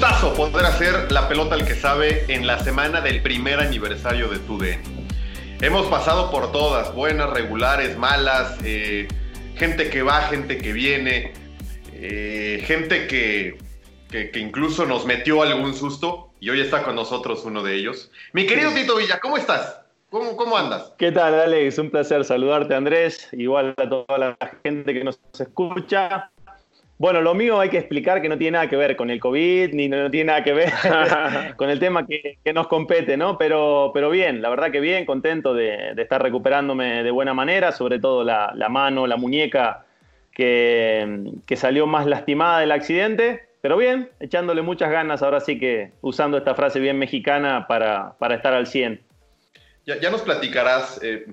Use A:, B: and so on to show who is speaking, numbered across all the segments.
A: Gustazo poder hacer la pelota al que sabe en la semana del primer aniversario de TUDN. Hemos pasado por todas, buenas, regulares, malas, eh, gente que va, gente que viene, eh, gente que, que, que incluso nos metió algún susto y hoy está con nosotros uno de ellos. Mi querido Tito Villa, ¿cómo estás? ¿Cómo, cómo andas?
B: ¿Qué tal, Alex? Un placer saludarte, Andrés. Igual a toda la gente que nos escucha. Bueno, lo mío hay que explicar que no tiene nada que ver con el COVID, ni no tiene nada que ver con el tema que, que, nos compete, ¿no? Pero, pero bien, la verdad que bien, contento de, de estar recuperándome de buena manera, sobre todo la, la mano, la muñeca que, que, salió más lastimada del accidente, pero bien, echándole muchas ganas, ahora sí que usando esta frase bien mexicana para, para estar al 100.
A: Ya, ya nos platicarás eh,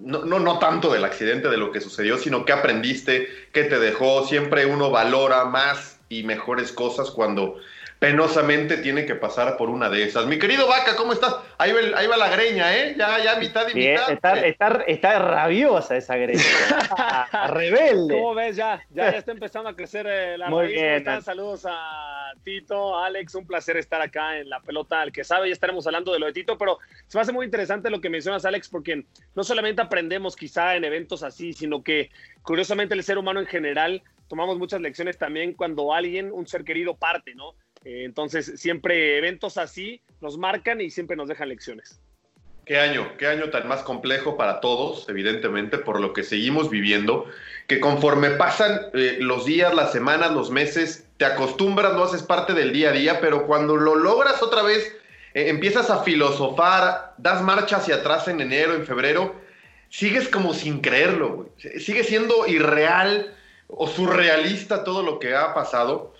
A: no, no, no, tanto del accidente, de lo que sucedió, sino qué aprendiste, qué te dejó. Siempre uno valora más y mejores cosas cuando penosamente tiene que pasar por una de esas. Mi querido Vaca, ¿cómo estás? Ahí va, ahí va la greña, ¿eh? Ya, ya, mitad y
B: Bien,
A: mitad.
B: Está,
A: eh.
B: está, está, rabiosa esa greña. rebelde.
C: ¿Cómo ves? Ya, ya, ya está empezando a crecer eh, la
B: Muy
C: raíz.
B: bien.
C: Están? Saludos a Tito, Alex. Un placer estar acá en la pelota al que sabe. Ya estaremos hablando de lo de Tito, pero se me hace muy interesante lo que mencionas, Alex, porque no solamente aprendemos quizá en eventos así, sino que curiosamente el ser humano en general tomamos muchas lecciones también cuando alguien, un ser querido, parte, ¿no? Eh, entonces, siempre eventos así nos marcan y siempre nos dejan lecciones.
A: Qué año, qué año tan más complejo para todos, evidentemente, por lo que seguimos viviendo, que conforme pasan eh, los días, las semanas, los meses, te acostumbras, no haces parte del día a día, pero cuando lo logras otra vez, eh, empiezas a filosofar, das marcha hacia atrás en enero, en febrero, sigues como sin creerlo, sigue siendo irreal o surrealista todo lo que ha pasado.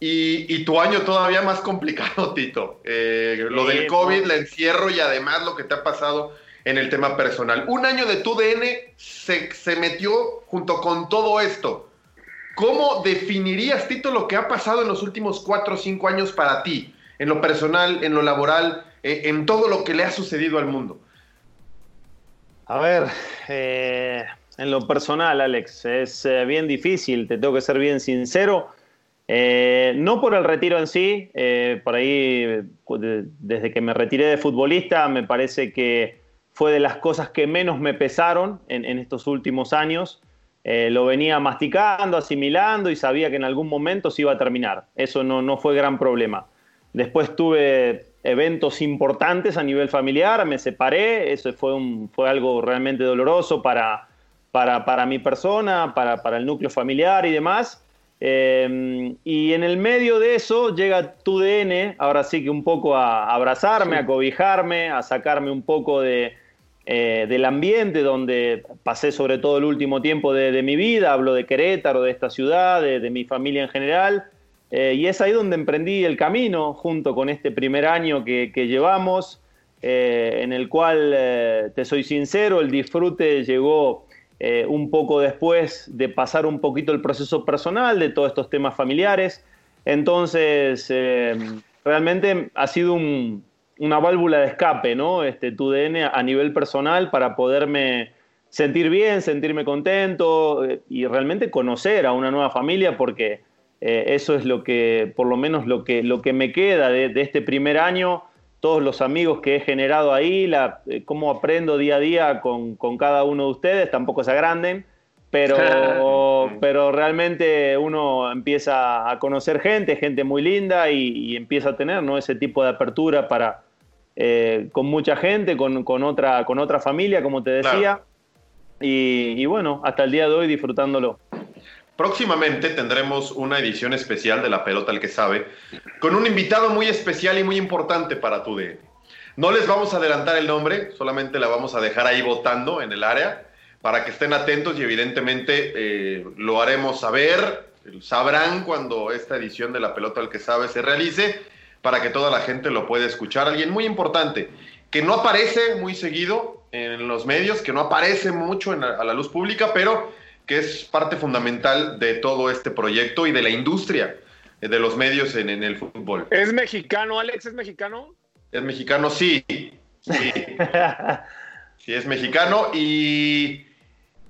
A: Y, y, tu año todavía más complicado, Tito. Eh, lo del COVID, el encierro y además lo que te ha pasado en el tema personal. Un año de tu DN se, se metió junto con todo esto. ¿Cómo definirías, Tito, lo que ha pasado en los últimos cuatro o cinco años para ti? En lo personal, en lo laboral, eh, en todo lo que le ha sucedido al mundo.
B: A ver, eh, en lo personal, Alex, es bien difícil, te tengo que ser bien sincero. Eh, no por el retiro en sí, eh, por ahí desde que me retiré de futbolista me parece que fue de las cosas que menos me pesaron en, estos últimos años. Eh, lo venía masticando, asimilando y sabía que en algún momento se iba a terminar. Eso no, fue gran problema. Después tuve eventos importantes a nivel familiar, me separé, eso fue, algo realmente doloroso para, mi persona, para, el núcleo familiar y demás. Eh, y en el medio de eso llega tu DN, ahora sí que un poco a abrazarme, a cobijarme, a sacarme un poco de, eh, del ambiente donde pasé sobre todo el último tiempo de, de mi vida, hablo de Querétaro, de esta ciudad, de, de mi familia en general. Eh, y es ahí donde emprendí el camino, junto con este primer año que, que llevamos, eh, en el cual, te soy sincero, el disfrute llegó eh, un poco después de pasar un poquito el proceso personal de todos estos temas familiares. Entonces, eh, realmente ha sido un, una válvula de escape, ¿no? Este, tu DN a nivel personal para poderme sentir bien, sentirme contento eh, y realmente conocer a una nueva familia porque eso es lo que, por lo menos lo que, lo que me queda de este primer año, todos los amigos que he generado ahí, la, eh, cómo aprendo día a día con, con, cada uno de ustedes, tampoco se agranden, pero, pero realmente uno empieza a conocer gente, gente muy linda y, y empieza a tener ¿no? ese tipo de apertura para, eh, con mucha gente, con, con, otra, con otra familia, como te decía. Claro. Y, y, bueno, hasta el día de hoy disfrutándolo.
A: Próximamente tendremos una edición especial de La Pelota al que sabe, con un invitado muy especial y muy importante para tu DN. No les vamos a adelantar el nombre, solamente la vamos a dejar ahí votando en el área para que estén atentos y evidentemente eh, lo haremos saber, sabrán cuando esta edición de La Pelota al que sabe se realice para que toda la gente lo pueda escuchar. Alguien muy importante, que no aparece muy seguido en los medios, que no aparece mucho a la luz pública, pero que es parte fundamental de todo este proyecto y de la industria de los medios en, en el fútbol.
C: ¿Es mexicano, Alex? ¿Es mexicano?
A: Es mexicano, sí. Sí, sí es mexicano y,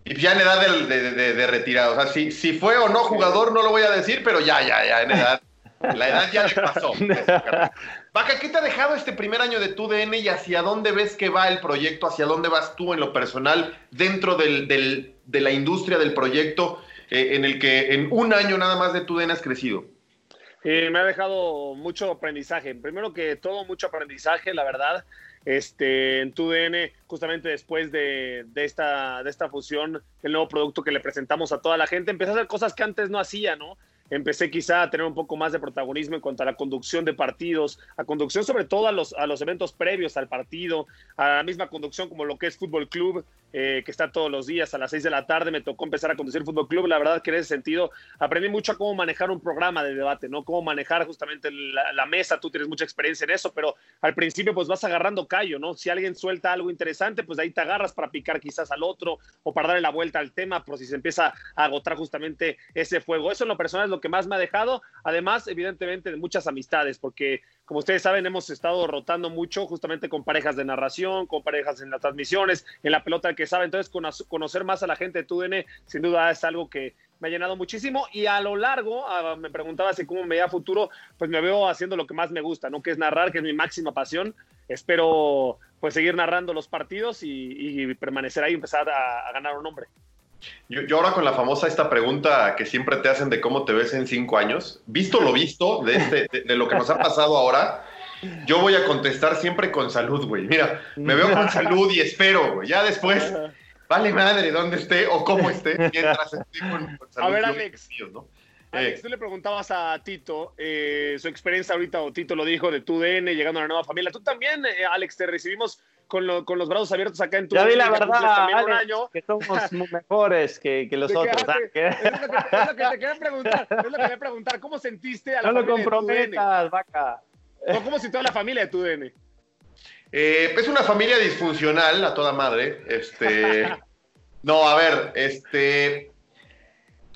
A: y, ya en edad de, de, de, de retirado. O sea, si, si, fue o no jugador, no lo voy a decir, pero ya, ya, ya, en edad. La edad ya le pasó. Vaca, ¿qué te ha dejado este primer año de tu DN y hacia dónde ves que va el proyecto? ¿Hacia dónde vas tú en lo personal dentro del, del, de la industria del proyecto eh, en el que en un año nada más de tu DN has crecido?
C: Eh, me ha dejado mucho aprendizaje. Primero que todo, mucho aprendizaje, la verdad. Este, en tu DN, justamente después de, de, esta, de esta fusión, el nuevo producto que le presentamos a toda la gente, empecé a hacer cosas que antes no hacía, ¿no? Empecé quizá a tener un poco más de protagonismo en cuanto a la conducción de partidos, a conducción sobre todo a los, a los eventos previos al partido, a la misma conducción como lo que es Fútbol Club, eh, que está todos los días a las 6 de la tarde, me tocó empezar a conducir Fútbol Club, la verdad que en ese sentido aprendí mucho a cómo manejar un programa de debate, ¿no? Cómo manejar justamente la, la mesa, tú tienes mucha experiencia en eso, pero al principio pues vas agarrando callo, ¿no? Si alguien suelta algo interesante, pues de ahí te agarras para picar quizás al otro o para darle la vuelta al tema, por si se empieza a agotar justamente ese fuego. Eso en lo personal es lo que más me ha dejado, además evidentemente de muchas amistades, porque como ustedes saben, hemos estado rotando mucho justamente con parejas de narración, con parejas en las transmisiones, en la pelota que sabe. Entonces, conocer más a la gente de TUDN, sin duda es algo que me ha llenado muchísimo. Y a lo largo, uh, me preguntaba si cómo me veía futuro, pues me veo haciendo lo que más me gusta, ¿no? Que es narrar, que es mi máxima pasión. Espero pues seguir narrando los partidos y, y permanecer ahí y empezar a, a ganar un nombre.
A: Yo, yo, ahora con la famosa esta pregunta que siempre te hacen de cómo te ves en cinco años, visto lo visto de, este, de, de lo que nos ha pasado ahora, yo voy a contestar siempre con salud, güey. Mira, me veo con salud y espero, güey. Ya después, vale madre dónde esté o cómo esté, mientras esté con, con salud.
C: A ver, Alex. ¿no? Alex, tú le preguntabas a Tito eh, su experiencia ahorita, o Tito lo dijo, de tu DN, llegando a una nueva familia. Tú también, eh, Alex, te recibimos con, lo, con, los brazos abiertos acá en tu
B: Ya vi la verdad, Alex, año. que somos mejores que, que los otros.
C: Que, es, lo que, es, lo que, te quería preguntar, es lo que quería preguntar. ¿Cómo sentiste a la
B: no
C: familia
B: lo comprometas, vaca.
C: ¿O ¿Cómo sintió a la familia de tu DN?
A: Eh, es una familia disfuncional a toda madre. Este, no, a ver, este,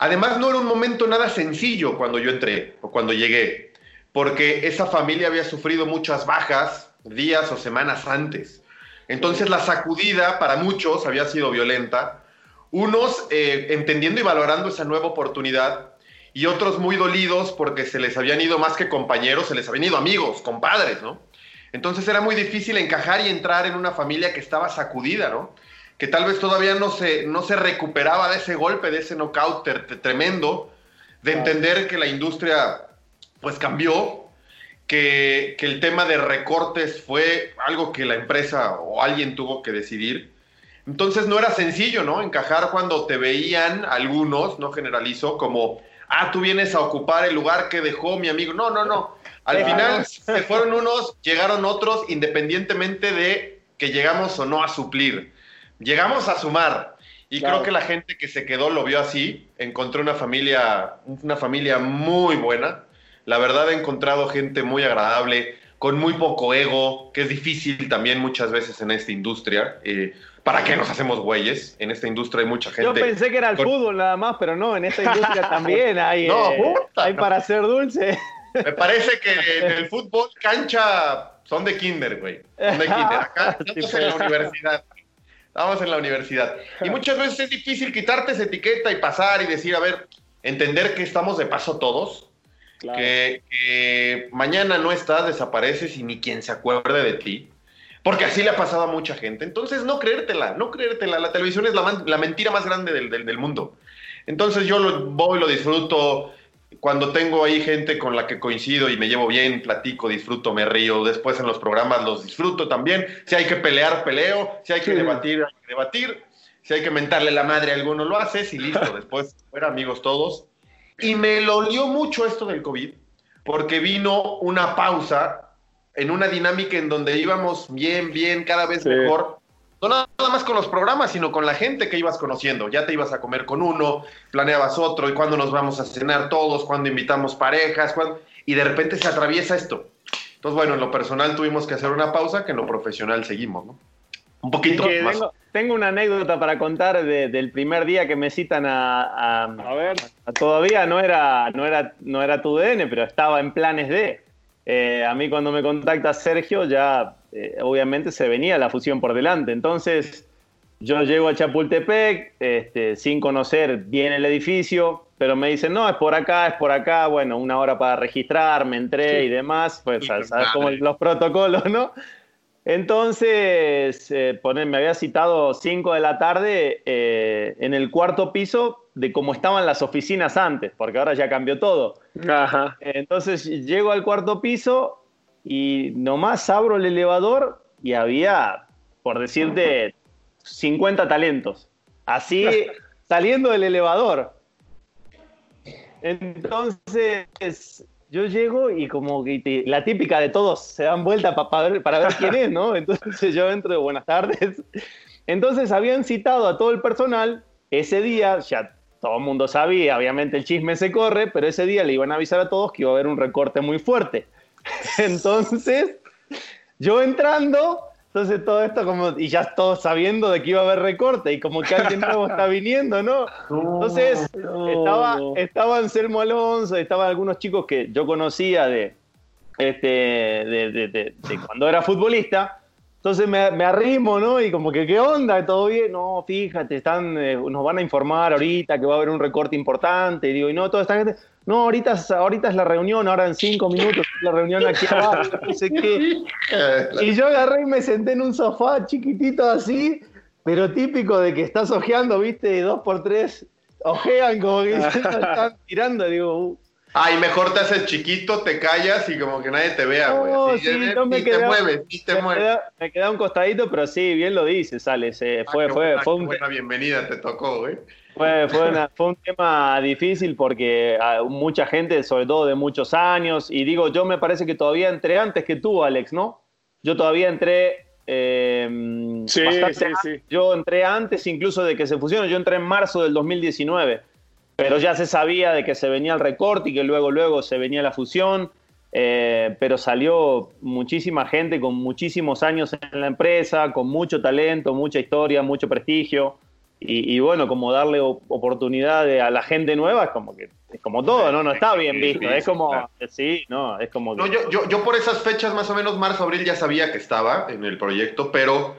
A: Además, no era un momento nada sencillo cuando yo entré o cuando llegué, porque esa familia había sufrido muchas bajas días o semanas antes. Entonces, la sacudida para muchos había sido violenta, unos eh, entendiendo y valorando esa nueva oportunidad y otros muy dolidos porque se les habían ido más que compañeros, se les habían ido amigos, compadres, ¿no? Entonces era muy difícil encajar y entrar en una familia que estaba sacudida, ¿no? que tal vez todavía no se, no se recuperaba de ese golpe, de ese knockout tremendo, de entender que la industria pues cambió, que, que, el tema de recortes fue algo que la empresa o alguien tuvo que decidir. Entonces no era sencillo, ¿no? Encajar cuando te veían algunos, no generalizo, como, ah, tú vienes a ocupar el lugar que dejó mi amigo. No, no, no. Al final se fueron unos, llegaron otros, independientemente de que llegamos o no a suplir. Llegamos a sumar. Y creo que la gente que se quedó lo vio así. Encontré una familia, una familia muy buena. La verdad he encontrado gente muy agradable, con muy poco ego, que es difícil también muchas veces en esta industria. Eh, ¿Para qué nos hacemos güeyes? En esta industria hay mucha gente.
B: Yo pensé que era el fútbol nada más, pero no, en esta industria también hay,
A: No,
B: eh,
A: puta,
B: hay
A: no.
B: para ser dulce.
A: Me parece que en el fútbol cancha son de kinder, güey. Son de kinder. Acá estamos en la universidad. Estamos en la universidad. Y muchas veces es difícil quitarte esa etiqueta y pasar y decir, a ver, entender que estamos de paso todos.
C: Claro.
A: Que, que mañana no estás, desapareces y ni quien se acuerde de ti. Porque así le ha pasado a mucha gente. Entonces, no creértela, no creértela. La televisión es la, la mentira más grande del, del- del mundo. Entonces, yo lo, voy, lo disfruto. Cuando tengo ahí gente con la que coincido y me llevo bien, platico, disfruto, me río. Después en los programas los disfruto también. Si hay que pelear, peleo. Si hay que debatir, hay que debatir. Si hay que mentarle la madre a alguno, lo haces y listo. Después, fuera amigos todos. Y me dolió mucho esto del COVID, porque vino una pausa en una dinámica en donde íbamos bien, bien, cada vez
C: Sí.
A: mejor. No nada más con los programas, sino con la gente que ibas conociendo. Ya te ibas a comer con uno, planeabas otro, y cuándo nos vamos a cenar todos, cuándo invitamos parejas, cuándo- y de repente se atraviesa esto. Entonces, bueno, en lo personal tuvimos que hacer una pausa, que en lo profesional seguimos, ¿no? Un poquito
B: Que
A: más.
B: tengo, tengo una anécdota para contar de- del primer día que me citan a, a-
C: A ver,
B: a- todavía no era, no era, no era tu DN, pero estaba en planes de. Eh, a mí cuando me contacta Sergio ya eh, obviamente se venía la fusión por delante. Entonces yo llego a Chapultepec este, sin conocer bien el edificio, pero me dicen, no, es por acá, es por acá, bueno, una hora para registrarme, entré y demás, pues sabes cómo
A: madre.
B: los protocolos, ¿no? Entonces, eh, poner, me había citado 5 de la tarde eh, en el cuarto piso de cómo estaban las oficinas antes, porque ahora ya cambió todo.
C: ajá.
B: Entonces llego al cuarto piso y nomás abro el elevador y había, por decirte, 50 talentos. Así saliendo del elevador. Entonces yo llego y como que te- la típica de todos se dan vuelta pa- pa ver- para ver quién es, ¿no? Entonces yo entro de buenas tardes. Entonces habían citado a todo el personal ese día, ya todo el mundo sabía, obviamente el chisme se corre, pero ese día le iban a avisar a todos que iba a haber un recorte muy fuerte. Entonces, yo entrando, entonces todo esto como, y ya todos sabiendo de que iba a haber recorte, y como que alguien nuevo está viniendo, ¿no? Entonces, estaba, estaba Anselmo Alonso, estaban algunos chicos que yo conocía de, este, de, de- de- de cuando era futbolista. Entonces me, me arrimo, ¿no? Y como que, ¿qué onda? ¿Todo bien? No, fíjate, están, eh, nos van a informar ahorita que va a haber un recorte importante. Y digo, y no, toda esta gente, no, ahorita, es- ahorita es la reunión, ahora en cinco minutos es la reunión aquí abajo, no sé qué. Y yo agarré y me senté en un sofá chiquitito así, pero típico de que estás ojeando, viste, dos por tres, ojean como que están tirando, digo, uh,
A: Ay, mejor te haces chiquito, te callas y como que nadie te vea, güey.
B: no, sí,
A: eh,
B: no me
A: ni te mueves,
B: me
A: mueves.
B: quedé- me quedé a un costadito, pero sí, bien lo dices, Alex, eh, fue, fue,
A: buena-
B: fue un,
A: buena bienvenida te tocó, güey.
B: Fue, fue una- fue un tema difícil porque ah, mucha gente, sobre todo de muchos años, y digo, yo me parece que todavía entré antes que tú, Alex, ¿no? Yo todavía entré... eh,
C: Sí, sí, sí.
B: Yo entré antes incluso de que se fusionen, yo entré en marzo del 2019, pero ya se sabía de que se venía el recorte y que luego, luego se venía la fusión, eh, pero salió muchísima gente con muchísimos años en la empresa, con mucho talento, mucha historia, mucho prestigio. Y, y bueno, como darle oportunidad de- a la gente nueva es como que es como todo, ¿no? No está bien visto. Es como, sí, no, es como
A: No, yo, yo, yo por esas fechas, más o menos marzo, abril, ya sabía que estaba en el proyecto, pero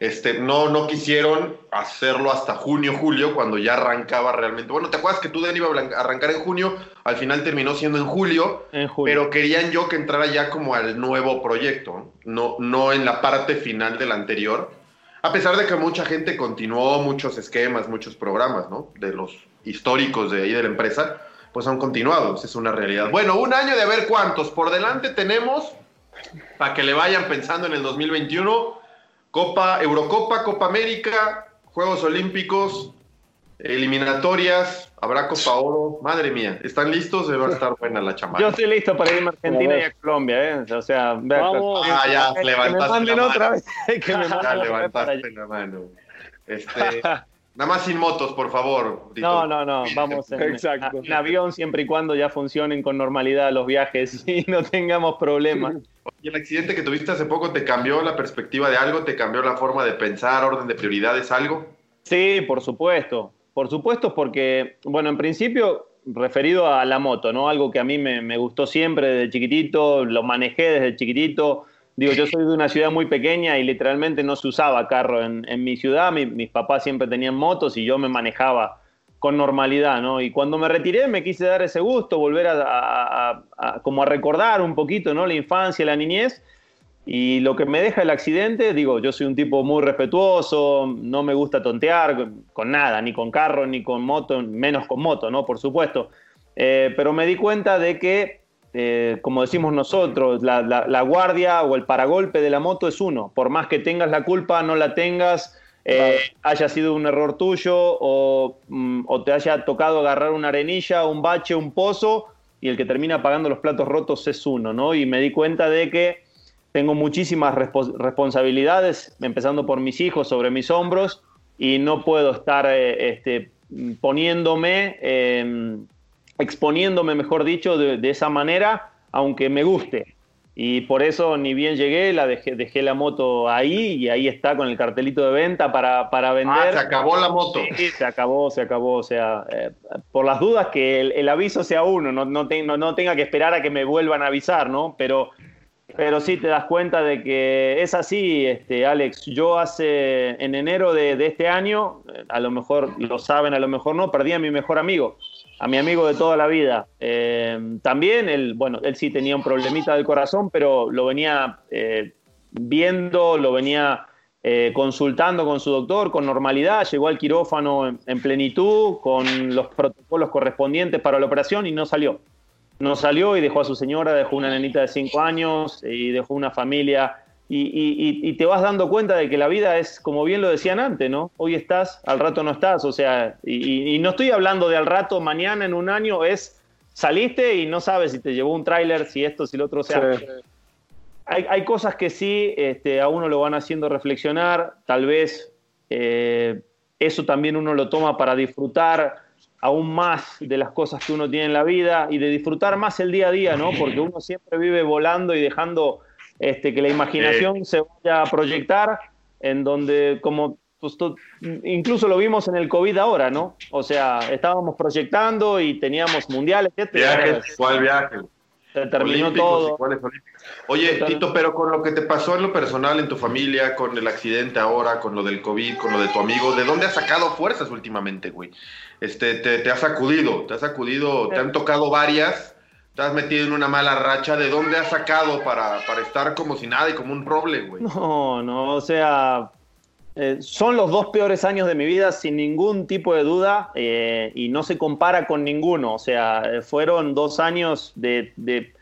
A: este, no, no quisieron hacerlo hasta junio, julio, cuando ya arrancaba realmente. Bueno, ¿te acuerdas que tú, Dan, iba a arrancar en junio? Al final terminó siendo en julio,
B: en julio.
A: pero querían yo que entrara ya como al nuevo proyecto, no, no en la parte final del anterior. A pesar de que mucha gente continuó muchos esquemas, muchos programas, ¿no? De los históricos de ahí de la empresa, pues han continuado, es una realidad. Bueno, un año de a ver cuántos por delante tenemos, para que le vayan pensando en el 2021, Copa, Eurocopa, Copa América, Juegos Olímpicos, eliminatorias, habrá Copa Oro. Madre mía, ¿están listos? Se va a estar buena la chamada.
B: Yo estoy listo para irme a Argentina y a Colombia, ¿eh? O sea,
C: Vamos.
A: Ah, ya,
B: que
A: levantaste
B: me manden
A: la
B: otra
A: mano.
B: vez. que me manden
A: Ya
B: otra
A: levantaste la mano. Este, nada más sin motos, por favor.
B: No, no, no, vamos en,
C: Exacto.
B: en avión siempre y cuando ya funcionen con normalidad los viajes y no tengamos problemas.
A: ¿Y el accidente que tuviste hace poco te cambió la perspectiva de algo? ¿Te cambió la forma de pensar, orden de prioridades, algo?
B: Sí, por supuesto. Por supuesto, porque, bueno, en principio, referido a la moto, ¿no? Algo que a mí me, gustó siempre desde chiquitito, lo manejé desde chiquitito. Digo, yo soy de una ciudad muy pequeña y literalmente no se usaba carro en, mi ciudad. Mi- mis papás siempre tenían motos y yo me manejaba con normalidad, ¿no? Y cuando me retiré me quise dar ese gusto, volver a- como a recordar un poquito, ¿no? La infancia, la niñez. Y lo que me deja el accidente, digo, yo soy un tipo muy respetuoso, no me gusta tontear con, nada, ni con carro, ni con moto, menos con moto, ¿no? Por supuesto. Eh, pero me di cuenta de que, eh, como decimos nosotros, la, la- la guardia o el paragolpe de la moto es uno. Por más que tengas la culpa, no la tengas, eh, haya sido un error tuyo o, mm, o te haya tocado agarrar una arenilla, un bache, un pozo, y el que termina pagando los platos rotos es uno, ¿no? Y me di cuenta de que tengo muchísimas respo- responsabilidades, empezando por mis hijos sobre mis hombros, y no puedo estar eh, este, poniéndome, eh, exponiéndome, mejor dicho, de, de esa manera, aunque me guste. Y por eso ni bien llegué, la dejé, dejé la moto ahí y ahí está con el cartelito de venta para, para vender.
A: Ah, se acabó la moto.
B: Sí, se acabó, se acabó. O sea, eh, por las dudas que el, el aviso sea uno, no, no, te- no- no tenga que esperar a que me vuelvan a avisar, ¿no? Pero, pero sí te das cuenta de que es así, este, Alex. Yo hace, en enero de, este año, eh, a lo mejor lo saben, a lo mejor no, perdí a mi mejor amigo, a mi amigo de toda la vida. Eh, también, él, bueno, él sí tenía un problemita del corazón, pero lo venía eh, viendo, lo venía consultando con su doctor con normalidad, llegó al quirófano en, en plenitud, con los protocolos correspondientes para la operación y no salió. No salió y dejó a su señora, dejó una nenita de 5 años y dejó una familia. Y, y- y- y te vas dando cuenta de que la vida es, como bien lo decían antes, ¿no? Hoy estás, al rato no estás. O sea, y, y- y no estoy hablando de al rato, mañana, en un año, es saliste y no sabes si te llevó un tráiler, si esto, si lo otro. O sea,
C: Sí.
B: hay, hay cosas que sí este, a uno lo van haciendo reflexionar, tal vez eh, eso también uno lo toma para disfrutar aún más de las cosas que uno tiene en la vida y de disfrutar más el día a día, ¿no? Porque uno siempre vive volando y dejando este, que la imaginación se vaya a proyectar en donde como pues, incluso lo vimos en el COVID ahora, ¿no? O sea, estábamos proyectando y teníamos mundiales.
A: Viajes, ¿cuál viaje?
B: Se terminó
A: Olímpicos,
B: todo.
A: Oye. Tito, pero con lo que te pasó en lo personal, en tu familia, con el accidente ahora, con lo del COVID, con lo de tu amigo, ¿de dónde has sacado fuerzas últimamente, güey? Este, te, te has sacudido, te has sacudido, te han tocado varias, te has metido en una mala racha, ¿de dónde has sacado para, para estar como si nada y como un roble, güey?
B: No, no, o sea, eh, son los dos peores años de mi vida sin ningún tipo de duda eh, y no se compara con ninguno. O sea, eh, fueron dos años de, de,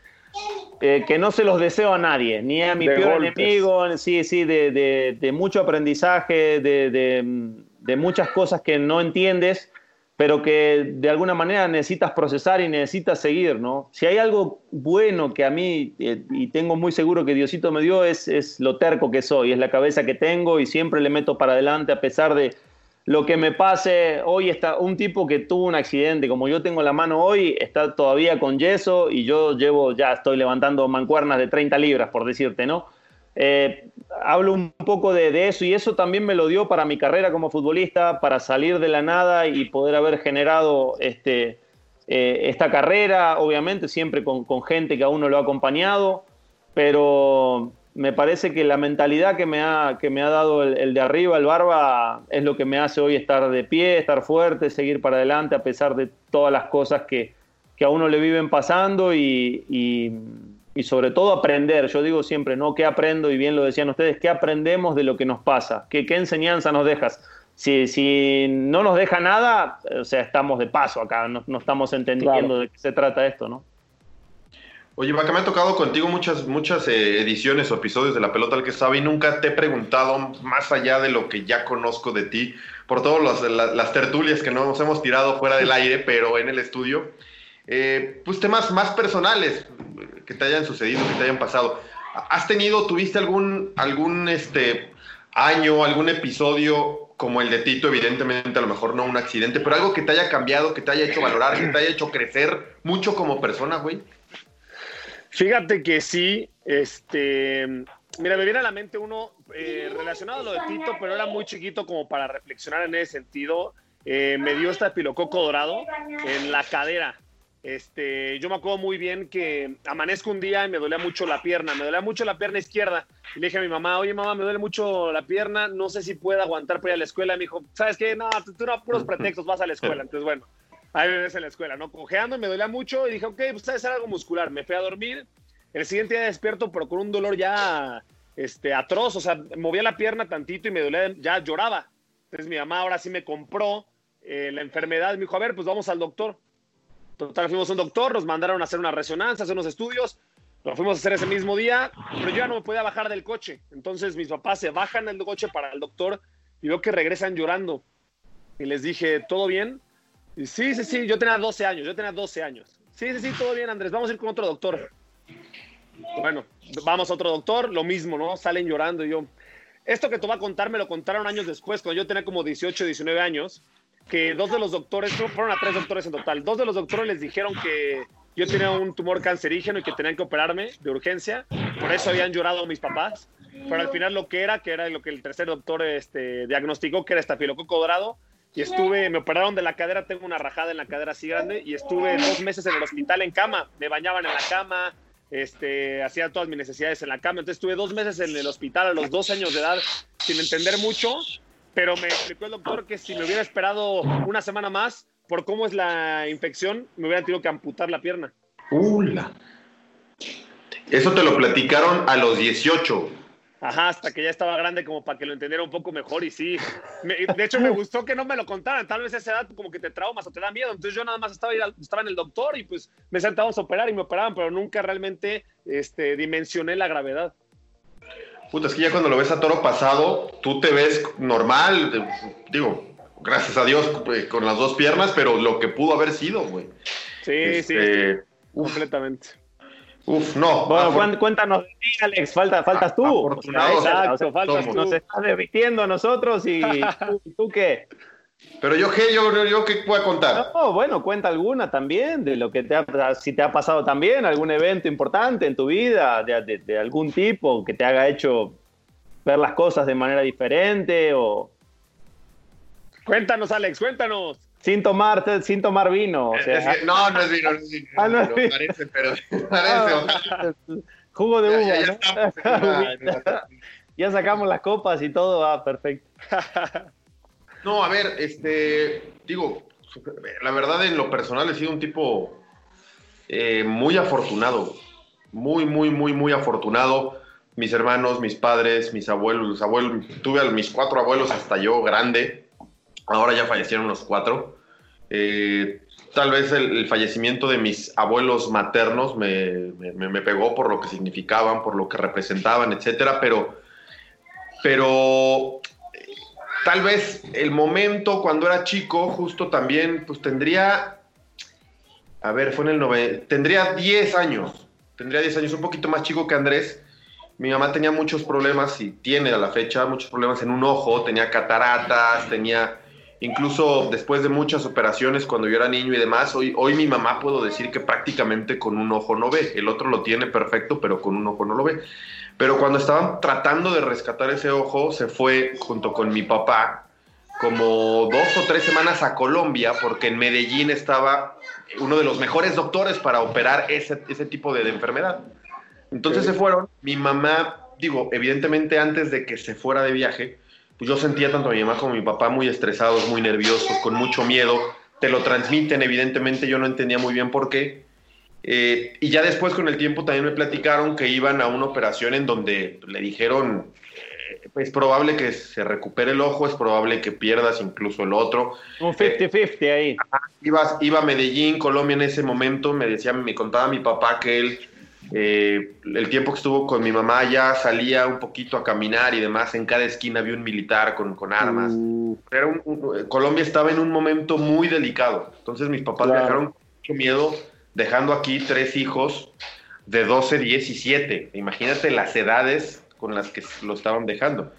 B: eh, que no se los deseo a nadie, ni a mi
C: De
B: peor
C: golpes.
B: enemigo, sí, sí, de, de- de mucho aprendizaje, de, de- de muchas cosas que no entiendes, pero que de alguna manera necesitas procesar y necesitas seguir, ¿no? Si hay algo bueno que a mí, eh, y tengo muy seguro que Diosito me dio, es, es lo terco que soy, es la cabeza que tengo y siempre le meto para adelante a pesar de lo que me pase. Hoy está un tipo que tuvo un accidente, como yo tengo la mano hoy, está todavía con yeso y yo llevo, ya estoy levantando mancuernas de 30 libras, por decirte, ¿no? Eh, hablo un poco de, de eso y eso también me lo dio para mi carrera como futbolista, para salir de la nada y poder haber generado este, eh, esta carrera, obviamente siempre con, con gente que a uno lo ha acompañado, pero me parece que la mentalidad que me ha, que me ha dado el, el de arriba, el Barba, es lo que me hace hoy estar de pie, estar fuerte, seguir para adelante a pesar de todas las cosas que, que a uno le viven pasando y, y- y sobre todo aprender. Yo digo siempre, ¿no? ¿Qué aprendo? Y bien lo decían ustedes, ¿qué aprendemos de lo que nos pasa? ¿Qué, qué enseñanza nos dejas? Si, si no nos deja nada, o sea, estamos de paso acá, no, no estamos entendiendo
C: Claro.
B: de qué se trata esto, ¿no?
A: Oye, Vaca, me ha tocado contigo muchas, muchas eh, ediciones o episodios de La Pelota al que sabe y nunca te he preguntado más allá de lo que ya conozco de ti, por todas las tertulias que nos hemos tirado fuera del aire, pero en el estudio, eh, pues temas más personales que te hayan sucedido, que te hayan pasado. ¿Has tenido, tuviste algún, algún este, año, algún episodio como el de Tito, evidentemente a lo mejor no un accidente, pero algo que te haya cambiado, que te haya hecho valorar, que te haya hecho crecer mucho como persona, güey?
C: Fíjate que sí, este, mira, me viene a la mente uno eh, relacionado a lo de Tito, pero era muy chiquito como para reflexionar en ese sentido. Eh, me dio este pilococo dorado en la cadera. Este, yo me acuerdo muy bien que amanezco un día y me dolía mucho la pierna, me dolía mucho la pierna izquierda. Y le dije a mi mamá, oye mamá, me duele mucho la pierna, no sé si pueda aguantar para ir a la escuela. Y me dijo, ¿sabes qué? No, tú no puros pretextos, vas a la escuela. Entonces, bueno, ahí me ves en la escuela, ¿no? Cojeando, me dolía mucho y dije, ok, pues sabes, algo muscular. Me fui a dormir. El siguiente día despierto, pero con un dolor ya este, atroz. O sea, movía la pierna tantito y me dolía, ya lloraba. Entonces mi mamá ahora sí me compró eh, la enfermedad. Me dijo, a ver, pues vamos al doctor. Total, fuimos a un doctor, nos mandaron a hacer una resonancia, hacer unos estudios. Lo fuimos a hacer ese mismo día, pero yo ya no me podía bajar del coche. Entonces mis papás se bajan del coche para el doctor y veo que regresan llorando. Y les dije, ¿todo bien? sí, sí, sí, yo tenía 12 años, yo tenía 12 años. Sí, sí, sí, todo bien, Andrés, vamos a ir con otro doctor. Bueno, vamos a otro doctor, lo mismo, ¿no? Salen llorando y yo. Esto que te voy a contar me lo contaron años después, cuando yo tenía como 18, 19 años, que dos de los doctores, fueron a tres doctores en total, dos de los doctores les dijeron que yo tenía un tumor cancerígeno y que tenían que operarme de urgencia, por eso habían llorado mis papás, pero al final lo que era, que era lo que el tercer doctor este, diagnosticó, que era estafilococo dorado, y estuve, me operaron de la cadera, tengo una rajada en la cadera así grande y estuve dos meses en el hospital en cama, me bañaban en la cama, este, hacía todas mis necesidades en la cama, entonces estuve dos meses en el hospital a los dos años de edad sin entender mucho, pero me explicó el doctor que si me hubiera esperado una semana más, por cómo es la infección, me hubieran tenido que amputar la pierna.
A: ¡Ula! Eso te lo platicaron a los 18.
C: Ajá, hasta que ya estaba grande como para que lo entendiera un poco mejor y sí. de hecho, me gustó que no me lo contaran. Tal vez a esa edad como que te traumas o te da miedo. Entonces yo nada más estaba, estaba en el doctor y pues me sentábamos a operar y me operaban, pero nunca realmente este, dimensioné la gravedad.
A: Puta, es que ya cuando lo ves a toro pasado, tú te ves normal, digo, gracias a Dios eh, con las dos piernas, pero lo que pudo haber sido, güey.
C: Sí, sí, este, completamente.
A: Uf, no.
B: Bueno, cuéntanos de ti, Alex. Falta, faltas tú.
A: Afortunado.
B: Exacto, faltas tú. Nos estás desvistiendo a nosotros y tú, ¿tú qué.
A: Pero yo qué, yo, yo qué puedo contar.
B: No, bueno, cuenta alguna también de lo que te ha, si te ha pasado también, algún evento importante en tu vida, de, algún tipo que te haga hecho ver las cosas de manera diferente o.
C: Cuéntanos, Alex, cuéntanos.
B: Sin tomar, sin tomar vino. O sea,
A: no, no es vino, no es vino. Ah, no es vino. Parece, pero parece.
B: jugo de uva. Ya, ya, ya sacamos las copas y todo, ah, perfecto.
A: No, a ver, este, digo, la verdad en lo personal he sido un tipo eh, muy afortunado, muy, muy, muy, muy afortunado. Mis hermanos, mis padres, mis abuelos, los abuelos, tuve a mis cuatro abuelos hasta yo grande, ahora ya fallecieron los cuatro. Eh, tal vez el, fallecimiento de mis abuelos maternos me, me, pegó por lo que significaban, por lo que representaban, etcétera, pero, pero tal vez el momento cuando era chico, justo también, pues tendría, a ver, fue en el 90, tendría 10 años, tendría 10 años, un poquito más chico que Andrés. Mi mamá tenía muchos problemas y tiene a la fecha muchos problemas en un ojo, tenía cataratas, tenía incluso después de muchas operaciones cuando yo era niño y demás, hoy, hoy mi mamá puedo decir que prácticamente con un ojo no ve, el otro lo tiene perfecto, pero con un ojo no lo ve. Pero cuando estaban tratando de rescatar ese ojo, se fue junto con mi papá como dos o tres semanas a Colombia, porque en Medellín estaba uno de los mejores doctores para operar ese, ese tipo de, enfermedad. Entonces se fueron. Mi mamá, digo, evidentemente antes de que se fuera de viaje, yo sentía tanto a mi mamá como a mi papá muy estresados, muy nerviosos, con mucho miedo. Te lo transmiten, evidentemente yo no entendía muy bien por qué. Eh, y ya después con el tiempo también me platicaron que iban a una operación en donde le dijeron, eh, es probable que se recupere el ojo, es probable que pierdas incluso el otro.
B: Un 50-50 ahí.
A: Iba, iba a Medellín, Colombia en ese momento, me decía, me contaba mi papá que él Eh, el tiempo que estuvo con mi mamá ya salía un poquito a caminar y demás. En cada esquina había un militar con, con armas.
C: Uh,
A: Era un- un- Colombia estaba en un momento muy delicado. Entonces mis papás
C: Claro.
A: viajaron con mucho miedo, dejando aquí tres hijos de 12, 10 y 7. Imagínate las edades con las que lo estaban dejando.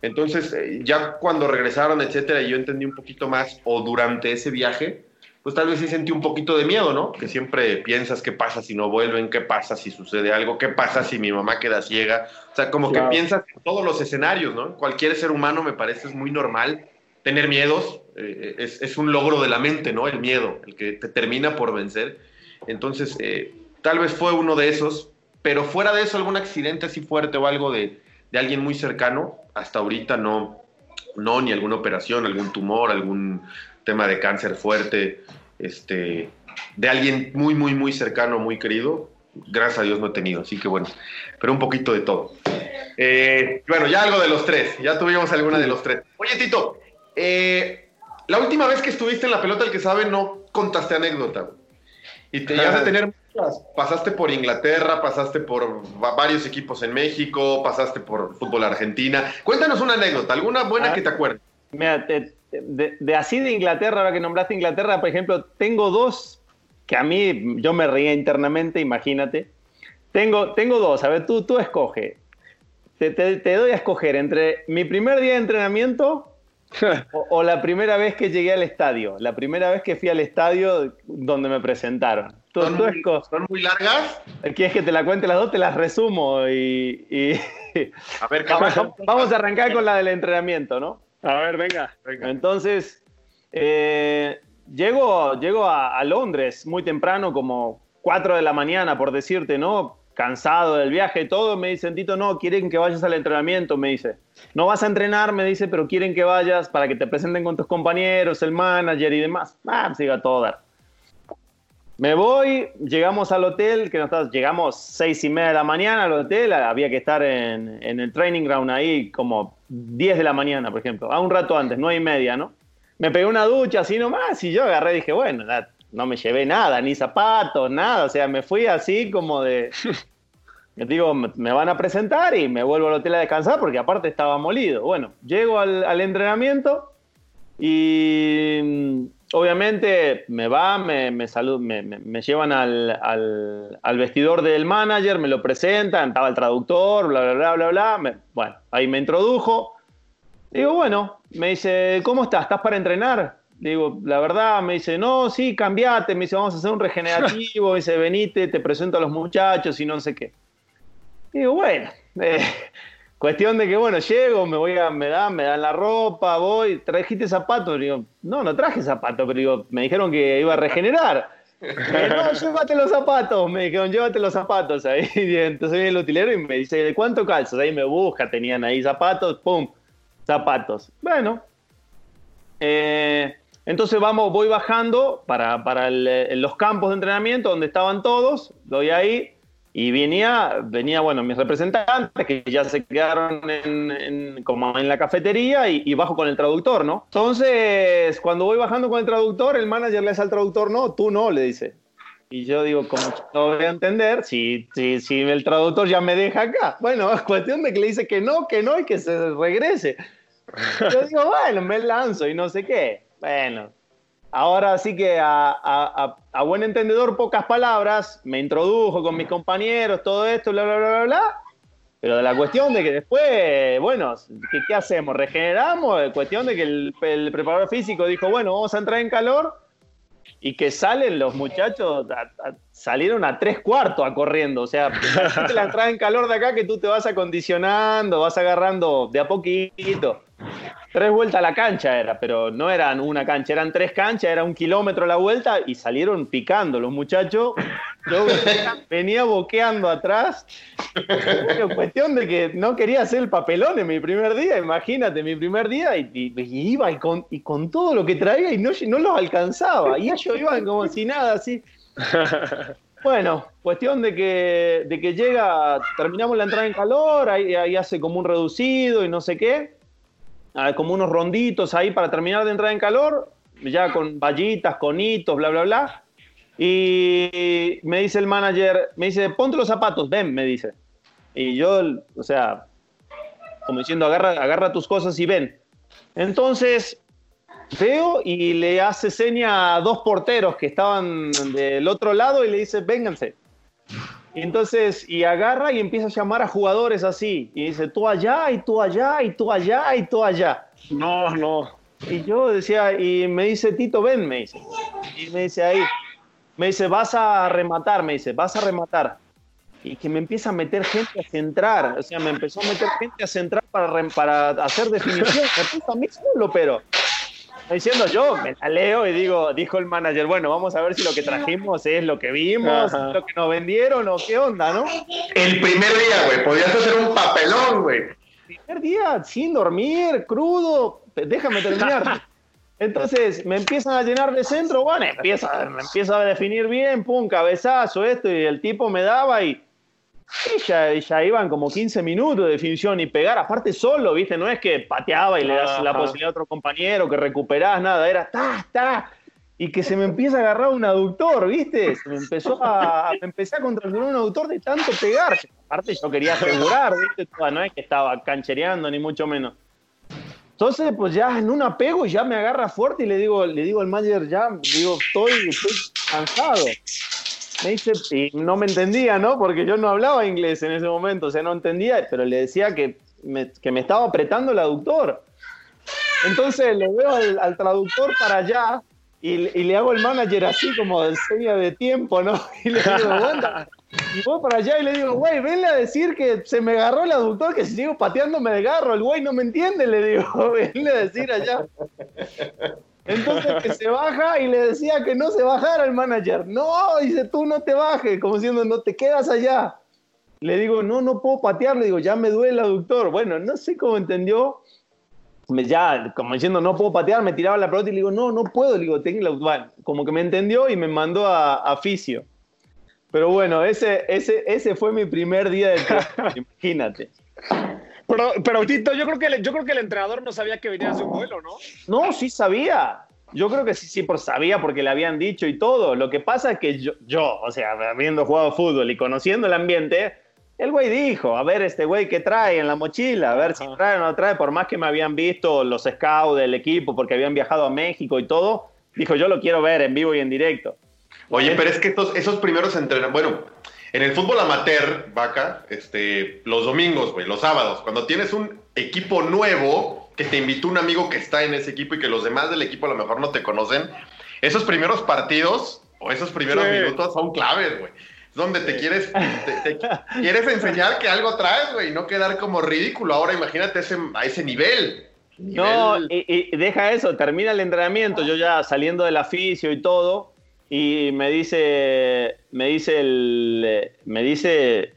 A: Entonces, eh, ya cuando regresaron, etcétera, yo entendí un poquito más, o durante ese viaje, pues tal vez sí sentí un poquito de miedo, ¿no? Que siempre piensas qué pasa si no vuelven, qué pasa si sucede algo, qué pasa si mi mamá queda ciega. O sea, como
C: Claro.
A: que piensas en todos los escenarios, ¿no? Cualquier ser humano me parece es muy normal tener miedos, eh, es, es un logro de la mente, ¿no? El miedo, el que te termina por vencer. Entonces, eh, tal vez fue uno de esos, pero fuera de eso, algún accidente así fuerte o algo de, de alguien muy cercano, hasta ahorita no, no, ni alguna operación, algún tumor, algún tema de cáncer fuerte, este, de alguien muy, muy, muy cercano, muy querido, gracias a Dios no he tenido, así que bueno, pero un poquito de todo. Eh, bueno, ya algo de los tres, ya tuvimos alguna de los tres. Oye, Tito, eh, la última vez que estuviste en la pelota, el que sabe, no contaste anécdota. Y te llegas a tener muchas. Pasaste por Inglaterra, pasaste por va- varios equipos en México, pasaste por fútbol Argentina. Cuéntanos una anécdota, alguna buena
B: Ah.
A: que te acuerdes.
B: Mira, te- de, de así de Inglaterra, ahora que nombraste Inglaterra, por ejemplo, tengo dos que a mí yo me reía internamente, imagínate. Tengo, tengo dos, a ver, tú, tú escoge. Te, te- te doy a escoger entre mi primer día de entrenamiento o, o la primera vez que llegué al estadio, la primera vez que fui al estadio donde me presentaron. Tú,
A: ¿Son
B: tú
A: muy, son muy largas?
B: ¿Quieres que te la cuente las dos? Te las resumo y- y
A: A ver,
B: vamos, vamos a arrancar con la del entrenamiento, ¿no?
C: A ver, venga.
B: Entonces, eh, llego, llego a, a Londres muy temprano, como 4 de la mañana, por decirte, ¿no? Cansado del viaje y todo. Me dicen, Tito, no, quieren que vayas al entrenamiento, me dice. No vas a entrenar, me dice, pero quieren que vayas para que te presenten con tus compañeros, el manager y demás. Ah, siga a todo dar. Me voy, llegamos al hotel, que no está, llegamos seis y media de la mañana al hotel, había que estar en, en el training ground ahí como 10 de la mañana, por ejemplo, a un rato antes, nueve y media, ¿no? Me pegué una ducha así nomás y yo agarré y dije, bueno, no me llevé nada, ni zapatos, nada, o sea, me fui así como de... Digo, me van a presentar y me vuelvo al hotel a descansar porque aparte estaba molido. Bueno, llego al, al entrenamiento y obviamente me va, me, me, me, llevan al, al- al vestidor del manager, me lo presentan, estaba el traductor, bla, bla, bla, bla, bla. Bueno, ahí me introdujo. Digo, bueno, me dice, ¿cómo estás? ¿Estás para entrenar? Digo, la verdad, me dice, no, sí, cambiate. Me dice, vamos a hacer un regenerativo. Me dice, venite, te presento a los muchachos y no sé qué. Digo, bueno, eh, cuestión de que, bueno, llego, me voy a, me dan, me dan la ropa, voy, ¿trajiste zapatos? Digo, no, no traje zapatos, pero digo, me dijeron que iba a regenerar. No, llévate los zapatos, me dijeron, llévate los zapatos ahí. Y entonces viene el utilero y me dice, ¿de cuánto calzas? Ahí me busca, tenían ahí zapatos, pum, zapatos. Bueno, eh, entonces vamos, voy bajando para, para el- los campos de entrenamiento donde estaban todos, doy ahí y venía, venía bueno, mis representantes que ya se quedaron en, en- como en la cafetería y, y bajo con el traductor, ¿no? Entonces, cuando voy bajando con el traductor, el manager le dice al traductor, no, tú no, le dice. Y yo digo, como no voy a entender, si, si, si el traductor ya me deja acá. Bueno, es cuestión de que le dice que no, que no y que se regrese. Yo digo, bueno, me lanzo y no sé qué. Bueno, ahora sí que a, buen entendedor, pocas palabras, me introdujo con mis compañeros, todo esto, bla, bla, bla, bla, bla. Pero de la cuestión de que después, bueno, ¿qué, hacemos? ¿Regeneramos? Cuestión de que el, el preparador físico dijo, bueno, vamos a entrar en calor y que salen los muchachos, salieron a tres cuartos a corriendo. O sea, la entrada en calor de acá que tú te vas acondicionando, vas agarrando de a poquito. Tres vueltas a la cancha era, pero no eran una cancha, eran tres canchas, era un kilómetro la vuelta y salieron picando los muchachos. Yo venía, boqueando atrás. Cuestión de que no quería hacer el papelón en mi primer día, imagínate, mi primer día, y, iba y con, y con todo lo que traía y no, no los alcanzaba. Y ellos iban como si nada, así. Bueno, cuestión de que, de que llega, terminamos la entrada en calor, ahí, ahí hace como un reducido y no sé qué, como unos ronditos ahí para terminar de entrar en calor, ya con vallitas, conitos, bla, bla, bla. Y me dice el manager, me dice, ponte los zapatos, ven, me dice. Y yo, o sea, como diciendo, agarra, agarra tus cosas y ven. Entonces, veo y le hace seña a dos porteros que estaban del otro lado y le dice, vénganse. Entonces, y agarra y empieza a llamar a jugadores así. Y dice, tú allá, y tú allá, y tú allá, y tú allá.
C: No, no.
B: Y yo decía, y me dice, Tito, ven, me dice. Y me dice ahí, me dice, vas a rematar, me dice, vas a rematar. Y que me empieza a meter gente a centrar. O sea, me empezó a meter gente a centrar para, para hacer definición. Me puso a mí solo, pero diciendo yo, me la leo y digo, dijo el manager, bueno, vamos a ver si lo que trajimos es lo que vimos, lo que nos vendieron o qué onda, ¿no?
A: El primer día, güey, podías hacer un papelón, güey.
B: Primer día, sin dormir, crudo, déjame terminar. Entonces me empiezan a llenar de centro, bueno, empieza, me empieza a definir bien, pum, cabezazo, esto, y el tipo me daba y y ya, ya, iban como 15 minutos de definición y pegar, aparte solo, ¿viste? No es que pateaba y le das la posibilidad a otro compañero, que recuperás, nada, era ta, ta, y que se me empieza a agarrar un aductor, ¿viste? Se me empezó a, me empecé a contracturar un aductor de tanto pegar. Aparte yo quería asegurar, ¿viste? No es que estaba canchereando, ni mucho menos. Entonces, pues ya en un apego ya me agarra fuerte y le digo, le digo al manager, ya, digo, estoy, estoy cansado me dice, y no me entendía, ¿no? Porque yo no hablaba inglés en ese momento, o sea, no entendía, pero le decía que me, que me estaba apretando el aductor. Entonces le veo al, traductor para allá y, le hago el manager así como de seña de tiempo, ¿no? Y le digo, anda. Y voy para allá y le digo, güey, venle a decir que se me agarró el aductor, que si sigo pateando me agarro. El güey no me entiende, le digo, venle a decir allá. Entonces que se baja y le decía que no se bajara el manager. No, dice, tú no te bajes, como diciendo, no te quedas allá. Le digo, no, no puedo patear, le digo, ya me duele el aductor. Bueno, no sé cómo entendió. Me, ya, como diciendo, no puedo patear, me tiraba la pelota y le digo, no, no puedo. Le digo, tengo la... como que me entendió y me mandó a, a fisio. Pero bueno, ese, ese, ese fue mi primer día de imagínate.
C: Pero, pero Tito, yo creo, que el, yo creo que el entrenador no sabía que venía de un vuelo, ¿no?
B: No, sí sabía. Yo creo que sí, sí, por sabía porque le habían dicho y todo. Lo que pasa es que yo, yo, o sea, habiendo jugado fútbol y conociendo el ambiente, el güey dijo, a ver este güey qué trae en la mochila, a ver si trae o no trae, por más que me habían visto los scouts del equipo porque habían viajado a México y todo, dijo, yo lo quiero ver en vivo y en directo.
A: Oye, pero es que estos, esos primeros entrenamientos, bueno, en el fútbol amateur, vaca, este, los domingos, güey, los sábados, cuando tienes un equipo nuevo que te invitó un amigo que está en ese equipo y que los demás del equipo a lo mejor no te conocen, esos primeros partidos o esos primeros minutos son claves, güey. Es donde te quieres, te, quieres enseñar que algo traes, güey, y no quedar como ridículo. Ahora imagínate ese, a ese nivel.
B: No, y, y, deja eso, termina el entrenamiento, yo ya saliendo del aficio y todo, y me dice, me dice el, me dice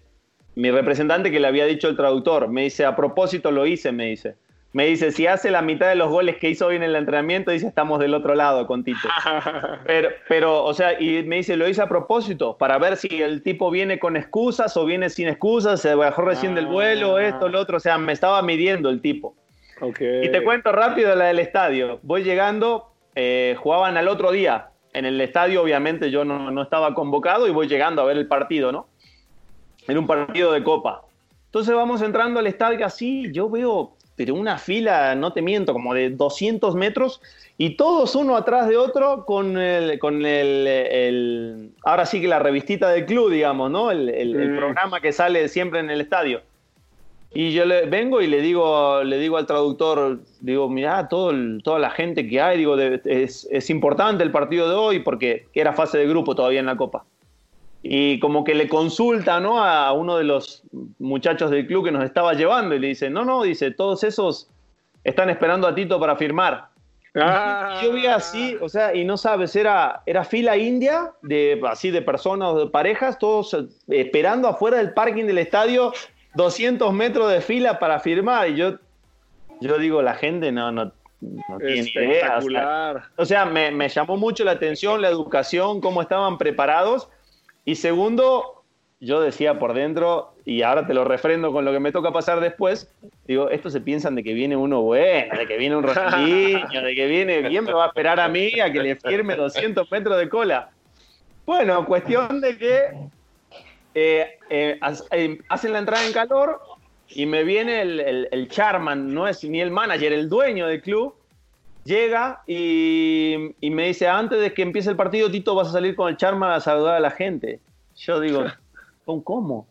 B: mi representante que le había dicho el traductor, me dice, a propósito lo hice, me dice. Me dice, si hace la mitad de los goles que hizo hoy en el entrenamiento, dice, estamos del otro lado con Tito. Pero, pero, o sea, y me dice, lo hice a propósito, para ver si el tipo viene con excusas o viene sin excusas, se bajó recién del vuelo, ah. esto, lo otro. O sea, me estaba midiendo el tipo. Y te cuento rápido la del estadio. Voy llegando, eh, jugaban al otro día, en el estadio obviamente yo no, estaba convocado y voy llegando a ver el partido, ¿no? Era un partido de copa. Entonces vamos entrando al estadio así, yo veo, pero una fila, no te miento, como de 200 metros y todos uno atrás de otro con el, con el, ahora sí que la revistita del club, digamos, ¿no? El, el programa que sale siempre en el estadio. Y yo le vengo y le digo, le digo al traductor, digo, mira todo toda la gente que hay, digo, es, es, importante el partido de hoy porque era fase de grupo todavía en la Copa. Y como que le consulta, ¿no? A uno de los muchachos del club que nos estaba llevando y le dice, no, no, dice, todos esos están esperando a Tito para firmar. Ah. yo vi así, o sea, y no sabes, era, era fila india, de, así de personas o de parejas, todos esperando afuera del parking del estadio 200 metros de fila para firmar. Y yo, yo digo, la gente no, no, tiene idea. O sea, me, me, llamó mucho la atención la educación, cómo estaban preparados. Y segundo, yo decía por dentro, y ahora te lo refrendo con lo que me toca pasar después, digo, estos se piensan de que viene uno bueno, de que viene un Ronaldinho, de que viene bien, me va a esperar a mí a que le firme 200 metros de cola. Bueno, cuestión de que eh, eh, eh, hacen la entrada en calor y me viene el, el, el charman, no es ni el manager, el dueño del club, llega y, y, me dice, antes de que empiece el partido, Tito, vas a salir con el charman a saludar a la gente. Yo digo, ¿cómo?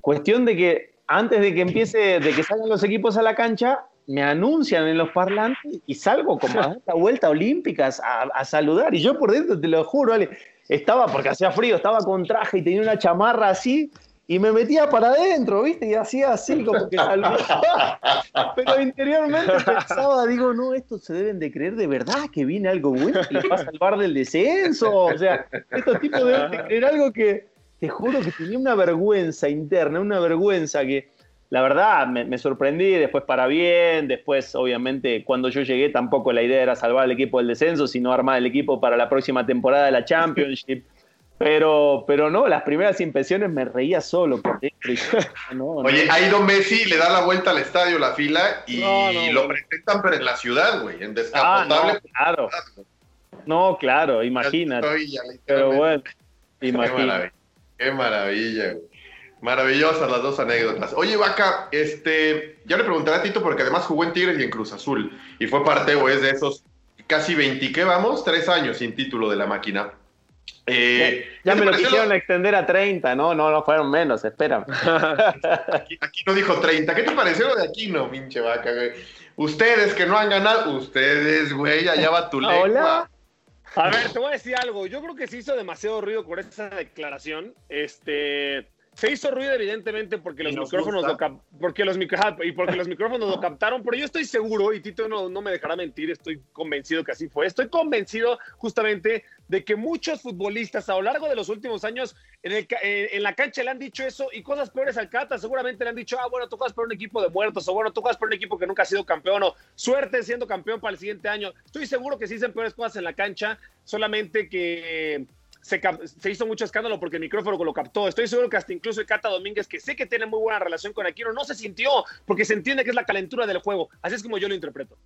B: Cuestión de que antes de que empiece, de que salgan los equipos a la cancha, me anuncian en los parlantes y salgo como a la vuelta olímpica a, a, saludar. Y yo por dentro, te lo juro, Ale, estaba, porque hacía frío, estaba con traje y tenía una chamarra así, y me metía para adentro, ¿viste? Y hacía así como que saludaba. Pero interiormente pensaba, digo, no, estos se deben de creer de verdad que viene algo bueno que les va a salvar del descenso. O sea, estos tipos deben de creer algo que, te juro que tenía una vergüenza interna, una vergüenza que, la verdad, me, me, sorprendí, después para bien, después obviamente cuando yo llegué tampoco la idea era salvar al equipo del descenso, sino armar el equipo para la próxima temporada de la Championship. Pero, pero no, las primeras impresiones me reía solo. Por dentro.
A: No, Oye, no. ido Messi, le da la vuelta al estadio, la fila, y no, no, lo presentan, pero en la ciudad, güey, en descapotable.
B: Ah, claro. No, claro, imagínate. Ya pero bueno, imagínate.
A: Qué maravilla, güey. Maravillosas las dos anécdotas. Oye, Vaca, este, ya le preguntaré a Tito porque además jugó en Tigres y en Cruz Azul y fue parte o es de esos casi 20, ¿qué vamos? Tres años sin título de la máquina.
B: Eh, ya, ya me lo quisieron lo... extender a 30, no, no, no fueron menos, espérame.
A: aquí, aquí, no dijo 30. ¿Qué te pareció lo de aquí, no, pinche vaca, güey? Ustedes que no han ganado, ustedes, güey, allá va tu lengua.
C: Hola. A ver, te voy a decir algo. Yo creo que se hizo demasiado ruido con esa declaración. Este se hizo ruido evidentemente porque los micrófonos lo porque los micro y porque los micrófonos lo captaron, pero yo estoy seguro y Tito no, no me dejará mentir, estoy convencido que así fue. Estoy convencido justamente de que muchos futbolistas a lo largo de los últimos años en, el, en la cancha le han dicho eso y cosas peores al Cata. Seguramente le han dicho, ah, bueno, tú juegas por un equipo de muertos, o bueno, tú juegas por un equipo que nunca ha sido campeón, o suerte siendo campeón para el siguiente año. Estoy seguro que sí dicen peores cosas en la cancha, solamente que se, se, hizo mucho escándalo porque el micrófono lo captó. Estoy seguro que hasta incluso el Cata Domínguez, que sé que tiene muy buena relación con Aquino, no se sintió porque se entiende que es la calentura del juego. Así es como yo lo interpreto.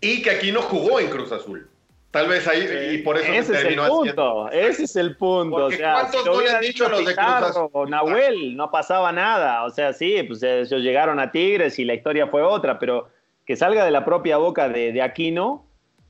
A: Y que Aquino jugó en Cruz Azul. Tal vez ahí, y por eso
B: ese es el punto,
A: haciendo.
B: ese es el punto.
A: Porque o sea, ¿cuántos han dicho los de Cruz Azul?
B: Nahuel, no pasaba nada. O sea, sí, pues ellos llegaron a Tigres y la historia fue otra, pero que salga de la propia boca de, de Aquino,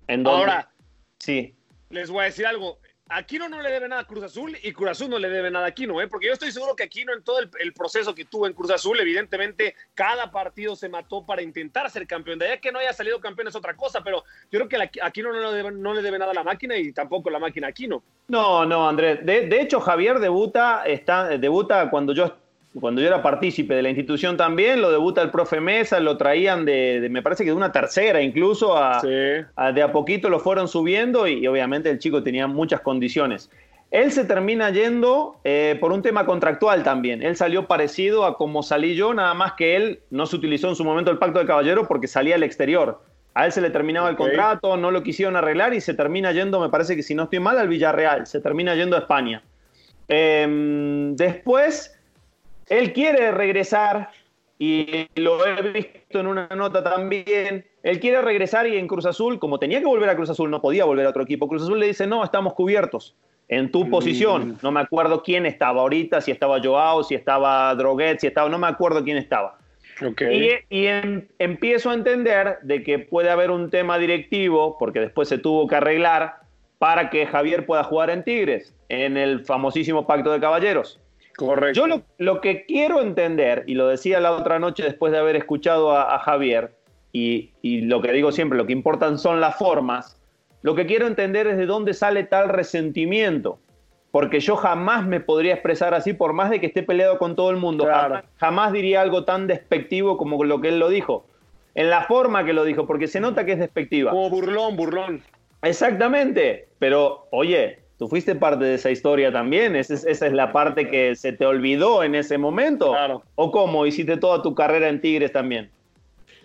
B: en donde...
C: Ahora,
B: sí.
C: Les voy a decir algo. Aquino no le debe nada a Cruz Azul y Cruz Azul no le debe nada a Aquino, ¿eh? porque yo estoy seguro que Aquino en todo el, proceso que tuvo en Cruz Azul, evidentemente cada partido se mató para intentar ser campeón. De allá que no haya salido campeón es otra cosa, pero yo creo que Aquino no le, debe, no le debe nada a la máquina y tampoco la máquina a Aquino.
B: No, no, Andrés. De, de hecho, Javier debuta, está, debuta cuando yo cuando yo era partícipe de la institución también, lo debuta el profe Mesa, lo traían de, de me parece que de una tercera incluso, a,
C: sí.
B: a, de a poquito lo fueron subiendo y, y, obviamente el chico tenía muchas condiciones. Él se termina yendo eh, por un tema contractual también. Él salió parecido a como salí yo, nada más que él no se utilizó en su momento el pacto de caballero porque salía al exterior. A él se le terminaba okay. el contrato, no lo quisieron arreglar y se termina yendo, me parece que si no estoy mal, al Villarreal. Se termina yendo a España. Eh, después él quiere regresar, y lo he visto en una nota también, él quiere regresar y en Cruz Azul, como tenía que volver a Cruz Azul, no podía volver a otro equipo. Cruz Azul le dice, no, estamos cubiertos en tu posición. No me acuerdo quién estaba ahorita, si estaba Joao, si estaba Droguet, si estaba, no me acuerdo quién estaba.
C: Okay.
B: Y, y en, empiezo a entender de que puede haber un tema directivo, porque después se tuvo que arreglar, para que Javier pueda jugar en Tigres, en el famosísimo Pacto de Caballeros.
C: Correcto.
B: Yo lo, lo, que quiero entender, y lo decía la otra noche después de haber escuchado a, a Javier, y, y, lo que digo siempre, lo que importan son las formas, lo que quiero entender es de dónde sale tal resentimiento. Porque yo jamás me podría expresar así, por más de que esté peleado con todo el mundo.
C: Claro.
B: Jamás, jamás diría algo tan despectivo como lo que él lo dijo. En la forma que lo dijo, porque se nota que es despectiva.
C: Como burlón, burlón.
B: Exactamente. Pero, oye, Tú fuiste parte de esa historia también, esa es, esa es, la parte que se te olvidó en ese momento.
C: Claro.
B: ¿O cómo? Hiciste toda tu carrera en Tigres también.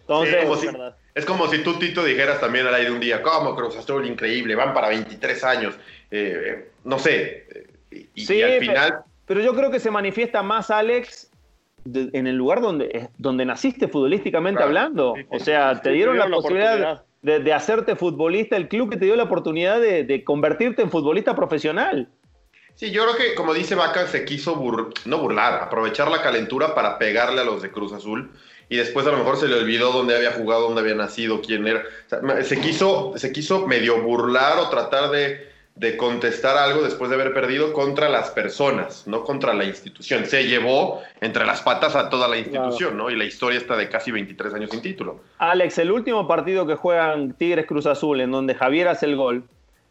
A: Entonces, sí, como si, es como si tú, Tito, dijeras también al aire un día, ¿cómo Cruz Azul? Increíble, van para 23 años. Eh, no sé. Y,
B: sí,
A: y al final...
B: Pero, pero, yo creo que se manifiesta más, Alex, de, en el lugar donde, donde naciste futbolísticamente claro. hablando. Sí, sí, o sea, te dieron, la, la, posibilidad, de, hacerte futbolista, el club que te dio la oportunidad de, convertirte en futbolista profesional.
A: Sí, yo creo que, como dice Vaca, se quiso bur no burlar, aprovechar la calentura para pegarle a los de Cruz Azul y después a lo mejor se le olvidó dónde había jugado, dónde había nacido, quién era. Se, quiso, se quiso medio burlar o tratar de, de, contestar algo después de haber perdido contra las personas, no contra la institución. Se llevó entre las patas a toda la institución, claro. ¿no? Y la historia está de casi 23 años sin título.
B: Alex, el último partido que juegan Tigres Cruz Azul, en donde Javier hace el gol,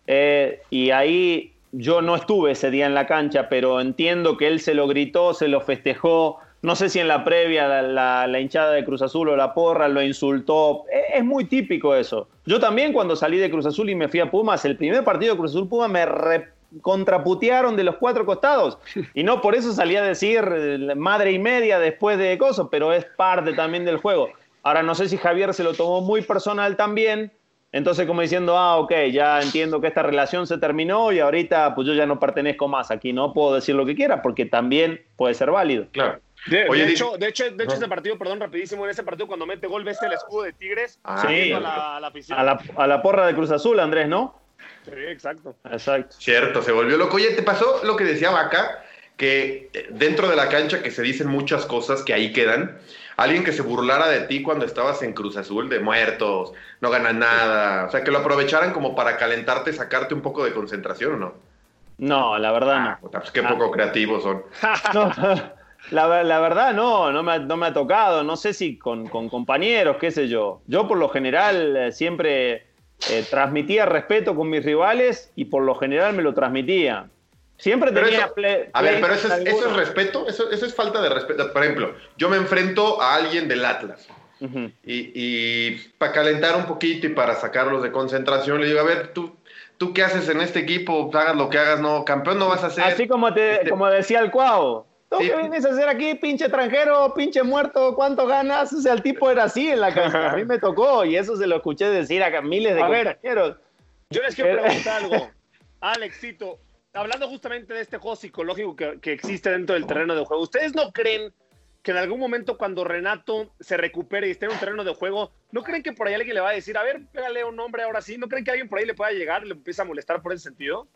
B: eh, y ahí yo no estuve ese día en la cancha, pero entiendo que él se lo gritó, se lo festejó. No sé si en la previa la, hinchada de Cruz Azul o la porra lo insultó. Es, es, muy típico eso. Yo también cuando salí de Cruz Azul y me fui a Pumas, el primer partido de Cruz Azul Pumas me contraputearon de los cuatro costados. Y no por eso salí a decir eh, madre y media después de cosas, pero es parte también del juego. Ahora no sé si Javier se lo tomó muy personal también entonces, como diciendo, ah, ok, ya entiendo que esta relación se terminó y ahorita pues yo ya no pertenezco más aquí, no puedo decir lo que quiera porque también puede ser válido.
A: Claro.
C: De, Oye, de hecho, de hecho, de hecho ese partido, perdón, rapidísimo, en ese partido cuando mete gol, ves el escudo de Tigres
B: ah, sí, a la, a, la a, la, a la porra de Cruz Azul, Andrés, ¿no?
C: Sí, exacto.
B: Exacto.
A: Cierto, se volvió loco. Oye, ¿te pasó lo que decía Vaca? Que dentro de la cancha que se dicen muchas cosas que ahí quedan alguien que se burlara de ti cuando estabas en Cruz Azul, de muertos, no ganan nada, o sea, que lo aprovecharan como para calentarte, sacarte un poco de concentración, ¿o no?
B: No, la verdad
A: ah, no. Pues qué poco ah. creativos son.
B: no, la, la, verdad no, no me, ha, no me, ha, tocado, no sé si con, con, compañeros, qué sé yo. Yo por lo general eh, siempre eh, transmitía respeto con mis rivales y por lo general me lo transmitía. Siempre
A: pero
B: tenía
A: eso, play, A ver, pero eso es, eso es respeto, eso, eso, es falta de respeto. Por ejemplo, yo me enfrento a alguien del Atlas uh -huh. y, y para calentar un poquito y para sacarlos de concentración, le digo, a ver, tú, tú qué haces en este equipo, hagas lo que hagas, no, campeón no vas a ser.
B: Así como, te, este... como decía el Cuau. ¿Tú sí. qué vienes a hacer aquí, pinche extranjero, pinche muerto? ¿Cuánto ganas? O sea, el tipo era así en la cancha. A mí me tocó y eso se lo escuché decir a miles de
C: a extranjeros. Yo les quiero preguntar algo. Alexito, hablando justamente de este juego psicológico que, que, existe dentro del terreno de juego, ¿ustedes no creen que en algún momento cuando Renato se recupere y esté en un terreno de juego, ¿no creen que por ahí alguien le va a decir, a ver, pégale un nombre ahora sí? ¿No creen que alguien por ahí le pueda llegar y le empieza a molestar por ese sentido?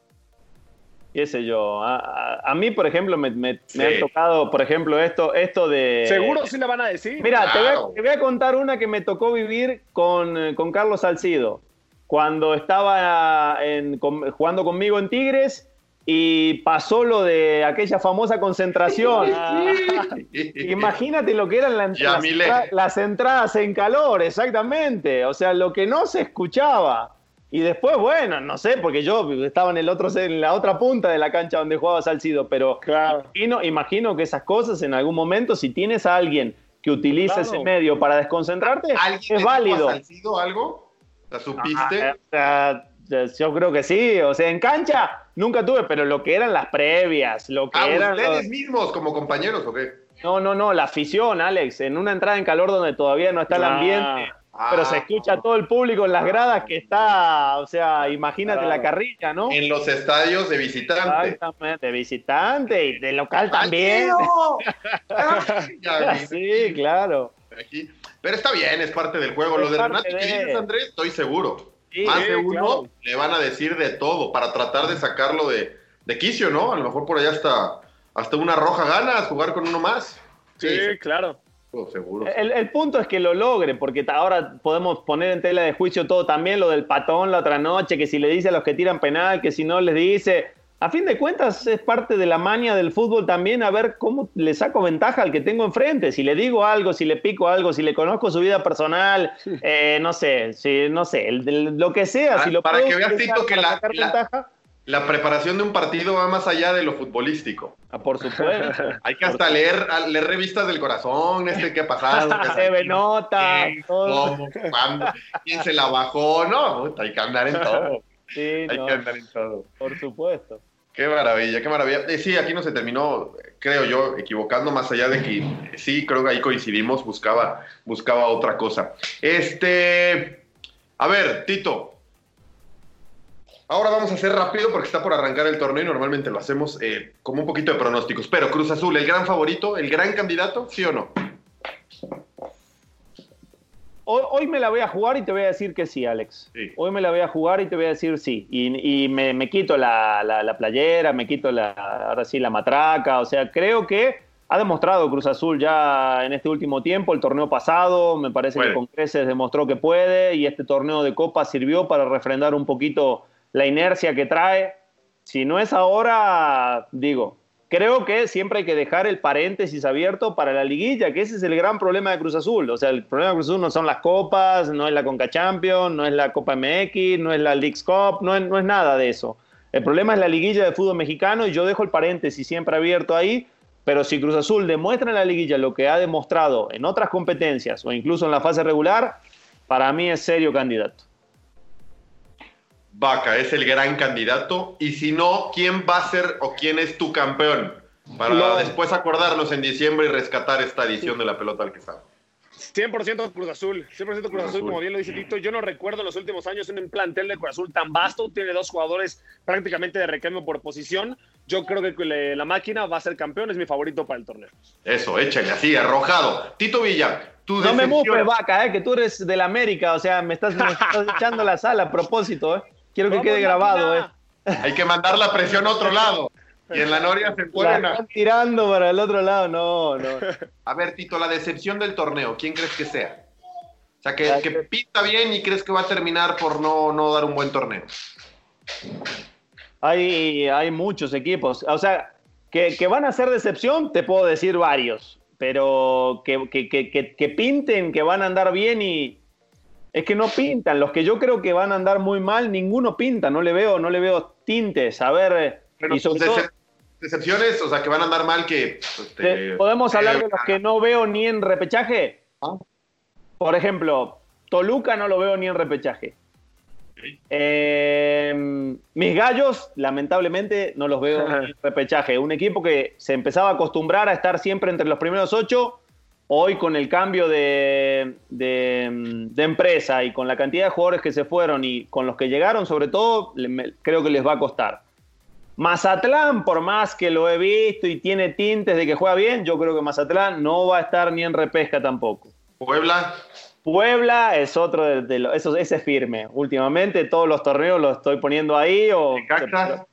B: Qué sé yo, a, a, a mí, por ejemplo, me, me, sí. me, ha tocado, por ejemplo, esto, esto de...
C: Seguro sí le van a decir.
B: Mira, claro. te, voy a, te, voy a, contar una que me tocó vivir con, eh, con Carlos Salcido, cuando estaba en, con, jugando conmigo en Tigres y pasó lo de aquella famosa concentración. Imagínate lo que eran la, las, las, entradas en calor, exactamente. O sea, lo que no se escuchaba. Y después, bueno, no sé, porque yo estaba en, el otro, en la otra punta de la cancha donde jugaba Salcido, pero
C: claro.
B: imagino, imagino, que esas cosas en algún momento, si tienes a alguien que utilice claro. ese medio para desconcentrarte, es válido.
A: Salcido algo? ¿La supiste?
B: Ah, yo creo que sí, o sea, en cancha nunca tuve, pero lo que eran las previas, lo que
A: ah,
B: eran
A: ustedes los... mismos como compañeros o qué?
B: No, no, no, la afición, Alex, en una entrada en calor donde todavía no está el ambiente, ah, pero se escucha todo el público en las gradas que está, o sea, imagínate claro. la carrilla, ¿no?
A: En los estadios de visitante.
B: Exactamente, de visitante y de local también. sí, claro.
A: Aquí. Pero está bien, es parte del juego. Es Lo de Renato de... que dices, Andrés, estoy seguro. Sí, Más de uno claro. le van a decir de todo para tratar de sacarlo de, de quicio, ¿no? A lo mejor por allá hasta, hasta una roja ganas jugar con uno más.
C: Sí, sí claro.
A: Oh, seguro.
B: El, el, punto es que lo logre, porque ahora podemos poner en tela de juicio todo también, lo del patón la otra noche, que si le dice a los que tiran penal, que si no les dice. A fin de cuentas es parte de la maña del fútbol también a ver cómo le saco ventaja al que tengo enfrente. Si le digo algo, si le pico algo, si le conozco su vida personal, eh, no sé, si, no sé, el, el, lo que sea.
A: Ah,
B: si lo
A: para que veas, Tito, que la, la, la, preparación de un partido va más allá de lo futbolístico.
B: Ah, por supuesto.
A: Hay que hasta leer, leer revistas del corazón, este qué ha pasado.
B: se ve nota.
A: ¿Cómo, cuándo, quién se la bajó, no, hay que andar en todo.
B: Sí,
A: hay
B: no,
A: que andar en todo.
B: Por supuesto.
A: Qué maravilla, qué maravilla. Eh, sí, aquí no se terminó, creo yo, equivocando, más allá de que sí, creo que ahí coincidimos, buscaba, buscaba otra cosa. Este, a ver, Tito. Ahora vamos a hacer rápido porque está por arrancar el torneo y normalmente lo hacemos eh, como un poquito de pronósticos. Pero Cruz Azul, ¿el gran favorito, el gran candidato, sí o no?
B: hoy, me la voy a jugar y te voy a decir que sí, Alex.
A: Sí.
B: Hoy me la voy a jugar y te voy a decir sí. Y, y me, me quito la, la- la playera, me quito la, ahora sí la matraca. O sea, creo que ha demostrado Cruz Azul ya en este último tiempo, el torneo pasado, me parece
A: Puede.
B: que con creces demostró que puede y este torneo de Copa sirvió para refrendar un poquito la inercia que trae. Si no es ahora, digo, creo que siempre hay que dejar el paréntesis abierto para la liguilla, que ese es el gran problema de Cruz Azul. O sea, el problema de Cruz Azul no son las copas, no es la Conca Champions, no es la Copa MX, no es la Leagues Cup, no es, no es nada de eso. El problema es la liguilla de fútbol mexicano y yo dejo el paréntesis siempre abierto ahí, pero si Cruz Azul demuestra en la liguilla lo que ha demostrado en otras competencias o incluso en la fase regular, para mí es serio candidato.
A: Vaca es el gran candidato. Y si no, ¿quién va a ser o quién es tu campeón? Para
B: No.
A: después acordarnos en diciembre y rescatar esta edición de la pelota al que sabe.
C: 100% Cruz Azul, 100% Cruz Azul, como bien lo dice Tito. Yo no recuerdo en los últimos años un plantel de Cruz Azul tan vasto. Tiene dos jugadores prácticamente de recambio por posición. Yo creo que le- la máquina va a ser campeón, es mi favorito para el torneo.
A: Eso, échale así, arrojado. Tito Villa, tu
B: No me mufes, vaca, eh, que tú eres del América, o sea, me estás, me estás echando la sala a propósito, eh. Quiero que quede grabado, eh.
A: Hay que mandar la presión a otro lado. Y en la Noria se
B: La
A: fueron a...
B: están tirando para el otro lado, no, no.
A: A ver, Tito, la decepción del torneo, ¿quién crees que sea? O sea, que, que pinta bien y crees que va a terminar por no, no dar un buen torneo.
B: Hay, hay muchos equipos, o sea, que, que van a ser decepción, te puedo decir varios, pero que, que, que, que- que pinten, que van a andar bien y es que no pintan. Los que yo creo que van a andar muy mal, ninguno pinta, no le veo, no le veo tintes. A ver, eh,
A: Pero
B: y sobre
A: dece-
B: todo,
A: decepciones, o sea, que van a andar mal que... pues,
B: ¿te-
A: este,
B: ¿podemos hablar de
A: eh,
B: los que no veo ni en repechaje?
A: Ah.
B: Por ejemplo, Toluca no lo veo ni en repechaje. Eh, mis gallos, lamentablemente, no los veo en repechaje. Un equipo que se empezaba a acostumbrar a estar siempre entre los primeros ocho, hoy con el cambio de, de- de empresa y con la cantidad de jugadores que se fueron y con los que llegaron, sobre todo, me- creo que les va a costar. Mazatlán, por más que lo he visto y tiene tintes de que juega bien, yo creo que Mazatlán no va a estar ni en repesca tampoco.
A: Puebla,
B: Puebla es otro de, de lo- eso, ese es firme. Últimamente todos los torneos los estoy poniendo ahí. O,
A: Necaxa.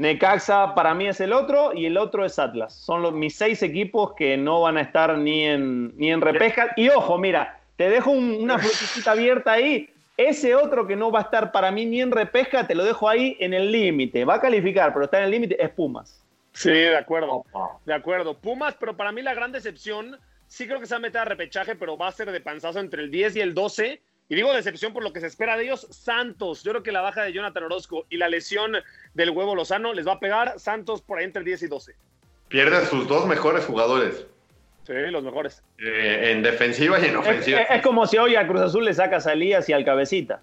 B: Necaxa para mí es el otro y el otro es Atlas. Son los, mis seis equipos que no van a estar ni en, ni en repesca. Y ojo, mira, te dejo un- una frutillita abierta ahí. Ese otro que no va a estar para mí ni en repesca, te lo dejo ahí en el límite. Va a calificar, pero está en el límite, es Pumas.
C: Sí, de acuerdo. De acuerdo. Pumas, pero para mí la gran decepción, sí creo que se va a meter a repechaje, pero va a ser de panzazo entre el 10 y el 12. Y digo decepción por lo que se espera de ellos. Santos, yo creo que la baja de Jonathan Orozco y la lesión del huevo Lozano les va a pegar. Santos por ahí entre el 10 y 12.
A: pierde a sus dos mejores jugadores.
C: Sí, los mejores.
A: eh, en defensiva y en ofensiva.
B: es- es como si hoy a Cruz Azul le sacas a Elías y al Cabecita.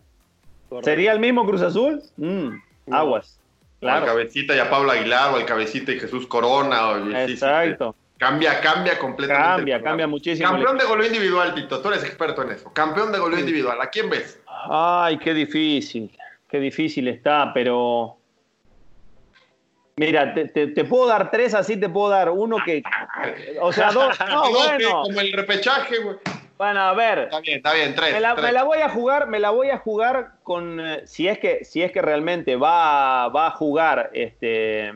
B: ¿Sería el mismo Cruz Azul? Mm,
C: No.
B: aguas.
A: O al
B: Claro.
A: Cabecita y a Pablo Aguilar, o al Cabecita y Jesús Corona. o- sí, sí,
B: Exacto.
A: Cambia, cambia completamente.
B: Cambia, cambia muchísimo.
A: Campeón de goleo individual, Tito. Tú eres experto en eso. Campeón de goleo individual. ¿A quién ves?
B: Ay, qué difícil. Qué difícil está, pero. Mira, te, te- te puedo dar tres, así te puedo dar uno que. O sea, dos. No, bueno.
A: Como el repechaje, güey.
B: Bueno, a ver.
A: Está bien, está bien. Tres.
B: Me la,
A: tres.
B: me la voy a jugar, me la voy a jugar con eh, si es que si es que realmente va, va a jugar este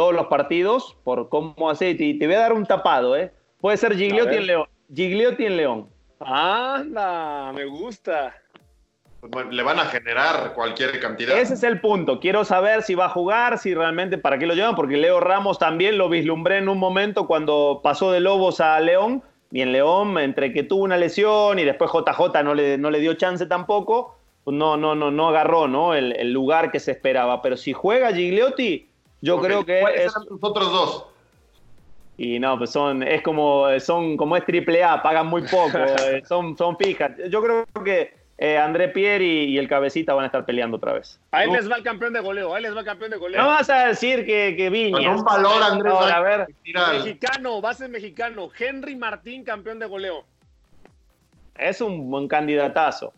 B: todos los partidos por cómo hace y te voy a dar un tapado, ¿eh? Puede ser Gigliotti en León. Gigliotti en León.
C: Anda, me gusta.
A: Bueno, Le van a generar cualquier cantidad.
B: Ese es el punto. Quiero saber si va a jugar, si realmente para qué lo llevan, porque Leo Ramos también lo vislumbré en un momento cuando pasó de Lobos a León. Y en León, entre que tuvo una lesión y después JJ no le, no le dio chance tampoco, pues no, no, no, no agarró ¿no? El, el lugar que se esperaba. Pero si juega Gigliotti, yo creo que
A: ¿Cuáles
B: es.
A: eran tus otros dos?
B: Y no, pues son, es como, son, como es triple A, pagan muy poco, eh, son, son fijas. Yo creo que eh, André Pierre y, y el Cabecita van a estar peleando otra vez.
C: Ahí
A: No.
C: les va el campeón de goleo, ahí les va el campeón de goleo.
B: No vas a decir que, que Viñas.
A: Con un valor, Andrés.
B: Ahora, a ver,
C: Mexicano, base mexicano. Henry Martín, campeón de goleo.
B: es un buen candidatazo.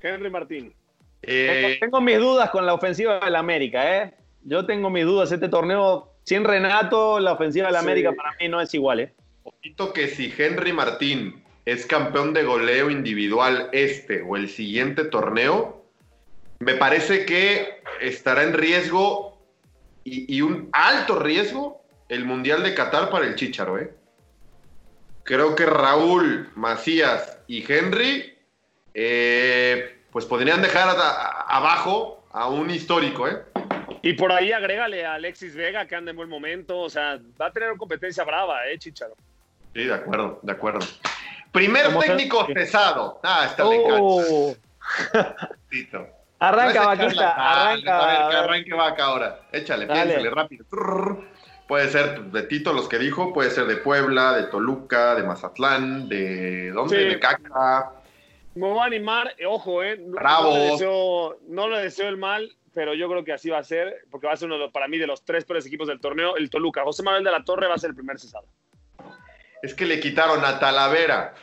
C: Henry Martín.
A: Eh,
B: Tengo, tengo mis dudas con la ofensiva del América, ¿eh? Yo tengo mis dudas. Este torneo, sin Renato, la ofensiva del
C: Sí.
B: América para mí no es igual, ¿eh?
A: Ojito que si Henry Martín es campeón de goleo individual este o el siguiente torneo, me parece que estará en riesgo y, y un alto riesgo el Mundial de Qatar para el Chicharo, ¿eh? Creo que Raúl, Macías y Henry, eh, pues podrían dejar a- a- abajo a un histórico, ¿eh?
C: Y por ahí agrégale a Alexis Vega, que anda en buen momento. O sea, va a tener competencia brava, ¿eh, Chicharo?
A: Sí, de acuerdo, de acuerdo. Primer
B: ¿Cómo se-
A: técnico cesado. Ah, está de
B: Oh,
A: Tito.
B: arranca,
A: No
B: vaquita, arranca.
A: A ver, que
B: a ver.
A: arranque vaca ahora. Échale,
B: Dale.
A: piénsale rápido. Trrr. Puede ser de Tito, los que dijo, puede ser de Puebla, de Toluca, de Mazatlán, de ¿dónde?
C: Sí.
A: De Caca.
C: Me voy a animar, eh, ojo, ¿eh? No,
A: Bravo.
C: no le deseo, no le deseo el mal, pero yo creo que así va a ser, porque va a ser uno de los- para mí de los tres peores equipos del torneo, el Toluca. José Manuel de la Torre va a ser el primer cesado.
A: Es que le quitaron a Talavera,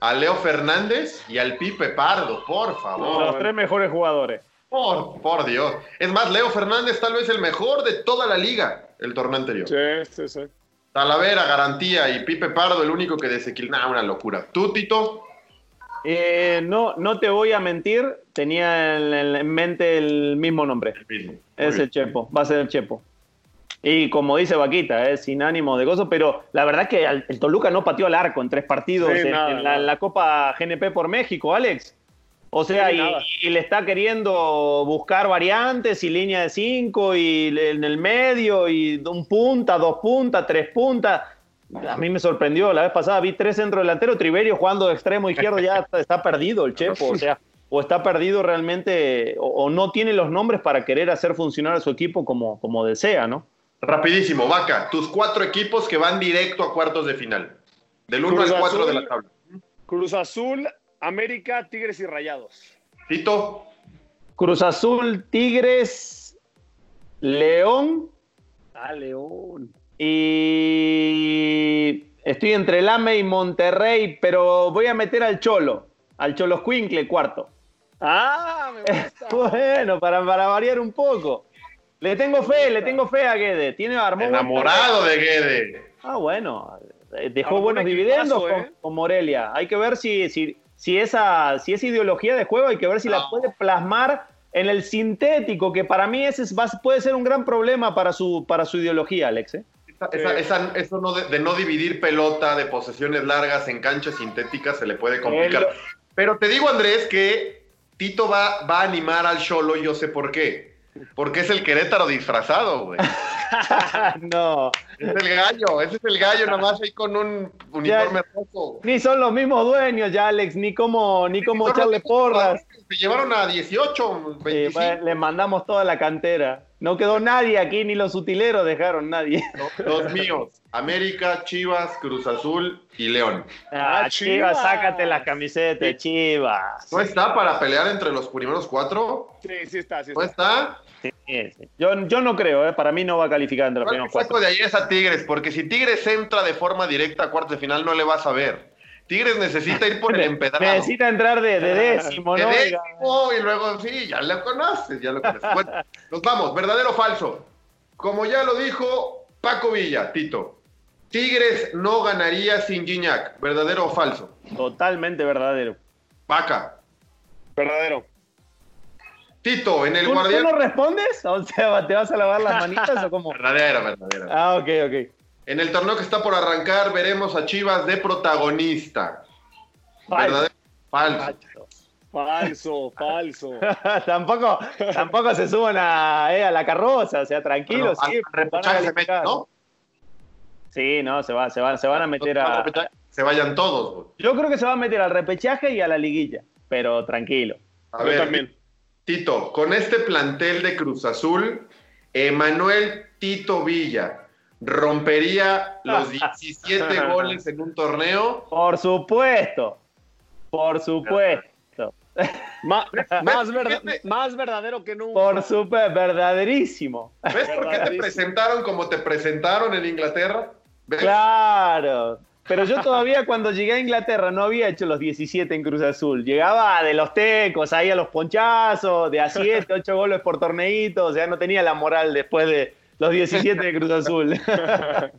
A: a Leo Fernández y al Pipe Pardo, por favor.
B: Los tres mejores jugadores.
A: Por, por Dios. Es más, Leo Fernández tal vez el mejor de toda la liga el torneo anterior.
C: Sí, sí, sí.
A: Talavera, garantía, y Pipe Pardo el único que desequilibra. Nah, una locura. ¿Tú, Tito?
B: Eh, no, no te voy a mentir, tenía en, en mente el mismo nombre.
A: mismo. Muy
B: Es
A: bien.
B: el Chepo, va a ser el Chepo. Y como dice Vaquita, es sin ánimo de gozo, pero la verdad que al- el Toluca no pateó al arco en tres partidos
C: Sí,
B: en,
C: nada,
B: en la,
C: nada.
B: en la Copa GNP por México, Alex. O sea,
C: Sí,
B: y, y le está queriendo buscar variantes y línea de cinco y en el medio y un punta, dos puntas, tres puntas. A mí me sorprendió, la vez pasada vi tres centrodelanteros, Triverio jugando de extremo izquierdo, ya está, está perdido el Chepo, o sea, o está perdido realmente, o, o no tiene los nombres para querer hacer funcionar a su equipo como, como desea, ¿no?
A: Rapidísimo, Vaca. Tus cuatro equipos que van directo a cuartos de final. Del 1
C: Cruz
A: al 4 de
C: Azul.
A: la tabla.
C: Cruz Azul, América, Tigres y Rayados.
A: Tito,
B: Cruz Azul, Tigres, León
C: Ah, León.
B: Y estoy entre Lame y Monterrey, pero voy a meter al Cholo, al Cholo Squinkle cuarto.
C: Ah, me gusta.
B: Bueno, para, para variar un poco. Le tengo fe, le tengo fe a Guede. Tiene armó
A: enamorado de Guede.
B: Ah, bueno, eh, dejó
C: Armó
B: buenos dividendos
C: equipazo,
B: con,
C: ¿eh?
B: con Morelia. Hay que ver si, si, si, esa, si esa ideología de juego, hay que ver si la puede plasmar en el sintético, que para mí ese es- va- puede ser un gran problema para su, para su ideología, Alex. ¿eh?
A: Esa- esa- esa- eso no de, de no dividir pelota, de posesiones largas en canchas sintéticas, se le puede complicar. Pero te digo, Andrés, que Tito va, va a animar al Cholo, yo sé por qué. Porque es el Querétaro disfrazado, güey.
B: no,
A: Es el gallo, ese es el gallo, nada más ahí con un uniforme rojo.
B: ni son los mismos dueños ya, Alex, ni cómo, ni
A: los
B: echarle porras.
A: Se llevaron a 18,
B: Eh,
A: 25.
B: bueno, le mandamos toda la cantera. No quedó nadie aquí, ni los utileros dejaron nadie.
A: Los míos, América, Chivas, Cruz Azul y León.
B: Ah,
C: Ah,
B: Chivas,
C: Chivas.
B: sácate la camiseta, Chivas.
A: ¿No está para pelear entre los primeros cuatro?
C: Sí, sí está, sí
A: ¿No
C: está.
A: está?
B: Sí, sí. Yo, yo no creo, ¿eh? para mí no va a calificar entre los primeros cuatro.
A: de ahí es a Tigres, porque si Tigres entra de forma directa a cuartos de final, no le vas a ver. Tigres necesita ir por el empedrado.
B: Necesita entrar de, de décimo,
A: De
B: ¿no?
A: décimo, y luego sí, ya lo conoces, ya lo conoces. Bueno, nos vamos, verdadero o falso. Como ya lo dijo Paco Villa, Tito, Tigres no ganaría sin Gignac, verdadero o falso.
B: Totalmente verdadero.
A: Vaca.
C: Verdadero.
A: Tito, en el
B: ¿Tú, tú
A: guardián.
B: no respondes? O sea, ¿te vas a lavar las manitas o cómo?
A: Verdadero, verdadero.
B: Ah, ok, ok.
A: En el torneo que está por arrancar, veremos a Chivas de protagonista.
B: Falso.
A: ¿Verdadero? Falso.
C: Falso, falso.
B: tampoco, tampoco se suban a, eh, a la carroza, o sea, tranquilos.
A: Bueno,
B: sí,
A: al repechaje
B: van a
A: se meten. ¿no?
B: Sí, no, se, va, se, van, se van a meter a...
A: Se vayan todos.
B: Yo creo que se va a meter al repechaje y a la liguilla, pero tranquilo.
A: A
C: Yo
A: ver,
C: también.
A: Tito, con este plantel de Cruz Azul, Emanuel Tito Villa rompería los 17 goles en un torneo.
B: Por supuesto, por supuesto,
C: más,
A: Fíjate.
C: más verdadero que nunca.
B: por supuesto, verdaderísimo.
A: ¿Ves por qué te presentaron como te presentaron en Inglaterra? ¿Ves?
B: Claro. Pero yo todavía cuando llegué a Inglaterra no había hecho los 17 en Cruz Azul. Llegaba de los tecos, ahí a los ponchazos, de a 7, 8 goles por torneito. O sea, no tenía la moral después de los 17 de Cruz Azul.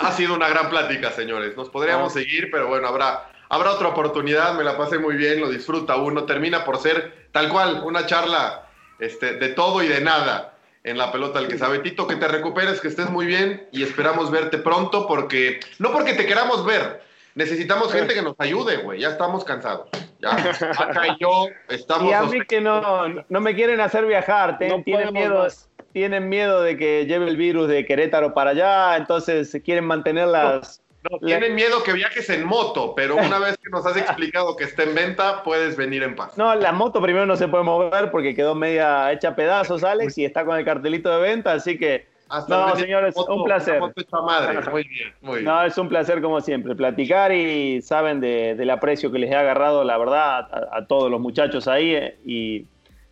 A: Ha sido una gran plática, señores. Nos podríamos seguir, pero bueno, habrá, Habrá otra oportunidad, me la pasé muy bien, lo disfruta uno, termina por ser tal cual, una charla este, de todo y de nada en la pelota del que sabe. Tito, que te recuperes, que estés muy bien y esperamos verte pronto porque, no porque te queramos ver, necesitamos gente que nos ayude, güey, ya estamos cansados. Ya, acá y yo estamos...
B: Y a mí que no, no me quieren hacer viajar, te-
C: No
B: tienen, miedo,
C: más.
B: Tienen miedo de que lleve el virus de Querétaro para allá, entonces quieren mantener las...
A: No, tienen miedo que viajes en moto, pero una vez que nos has explicado que está en venta, puedes venir en paz.
B: No, la moto primero no se puede mover porque quedó media hecha pedazos, Alex, y está con el cartelito de venta, así que...
A: Hasta
B: No, señores,
A: moto-
B: un placer.
A: madre. Muy bien, muy bien.
B: No, es un placer como siempre, platicar y saben de- del aprecio que les he agarrado, la verdad, a, a todos los muchachos ahí eh, y,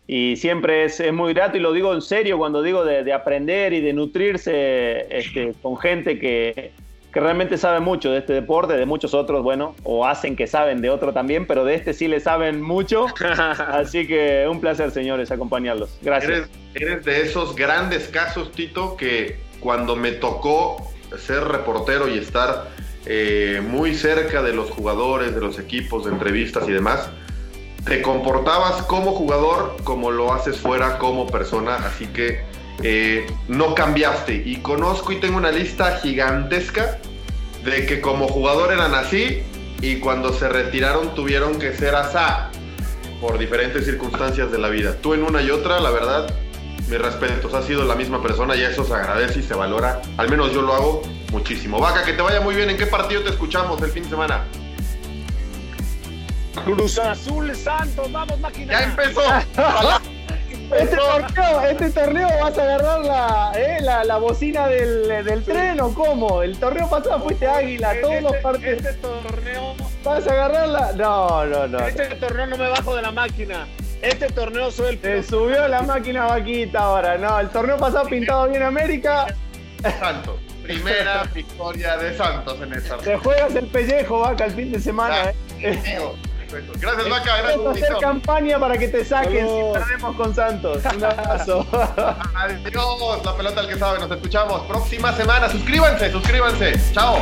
B: y siempre es, es muy grato y lo digo en serio cuando digo de, de aprender y de nutrirse este, con gente que, que realmente sabe mucho de este deporte, de muchos otros, bueno, o hacen que saben de otro también, pero de este sí le saben mucho, así que un placer, señores, acompañarlos. Gracias.
A: Eres, eres de esos grandes casos, Tito, que cuando me tocó ser reportero y estar eh, muy cerca de los jugadores, de los equipos, de entrevistas y demás, te comportabas como jugador como lo haces fuera como persona, así que eh, no cambiaste. Y conozco y tengo una lista gigantesca de que como jugador eran así y cuando se retiraron tuvieron que ser asá por diferentes circunstancias de la vida. Tú en una y otra, la verdad, mis respetos, has sido la misma persona y eso se agradece y se valora. Al menos yo lo hago muchísimo. Vaca, que te vaya muy bien. ¿En qué partido te escuchamos el fin de semana?
C: Cruz Azul Santos, vamos máquina.
A: Ya empezó.
B: Este torneo, este torneo vas a agarrar la, eh, la, la bocina del, del tren o cómo? El torneo pasado fuiste águila, todos los partidos.
C: Este torneo,
B: ¿Vas a agarrarla? No, no, no.
C: este torneo no me bajo de la máquina. Este torneo soy el
B: Te subió la máquina vaquita ahora. No, el torneo pasado pintado bien América.
A: Santos. Primera victoria de Santos en esta.
B: Te juegas el pellejo, vaca, el fin de semana. eh.
A: Gracias, Vaca. Gracias,
B: Vamos a hacer campaña para que te saquen
C: Saludos.
B: si perdemos con Santos. Un abrazo.
A: Adiós, la pelota al que sabe. Nos escuchamos próxima semana. Suscríbanse, suscríbanse. Chao.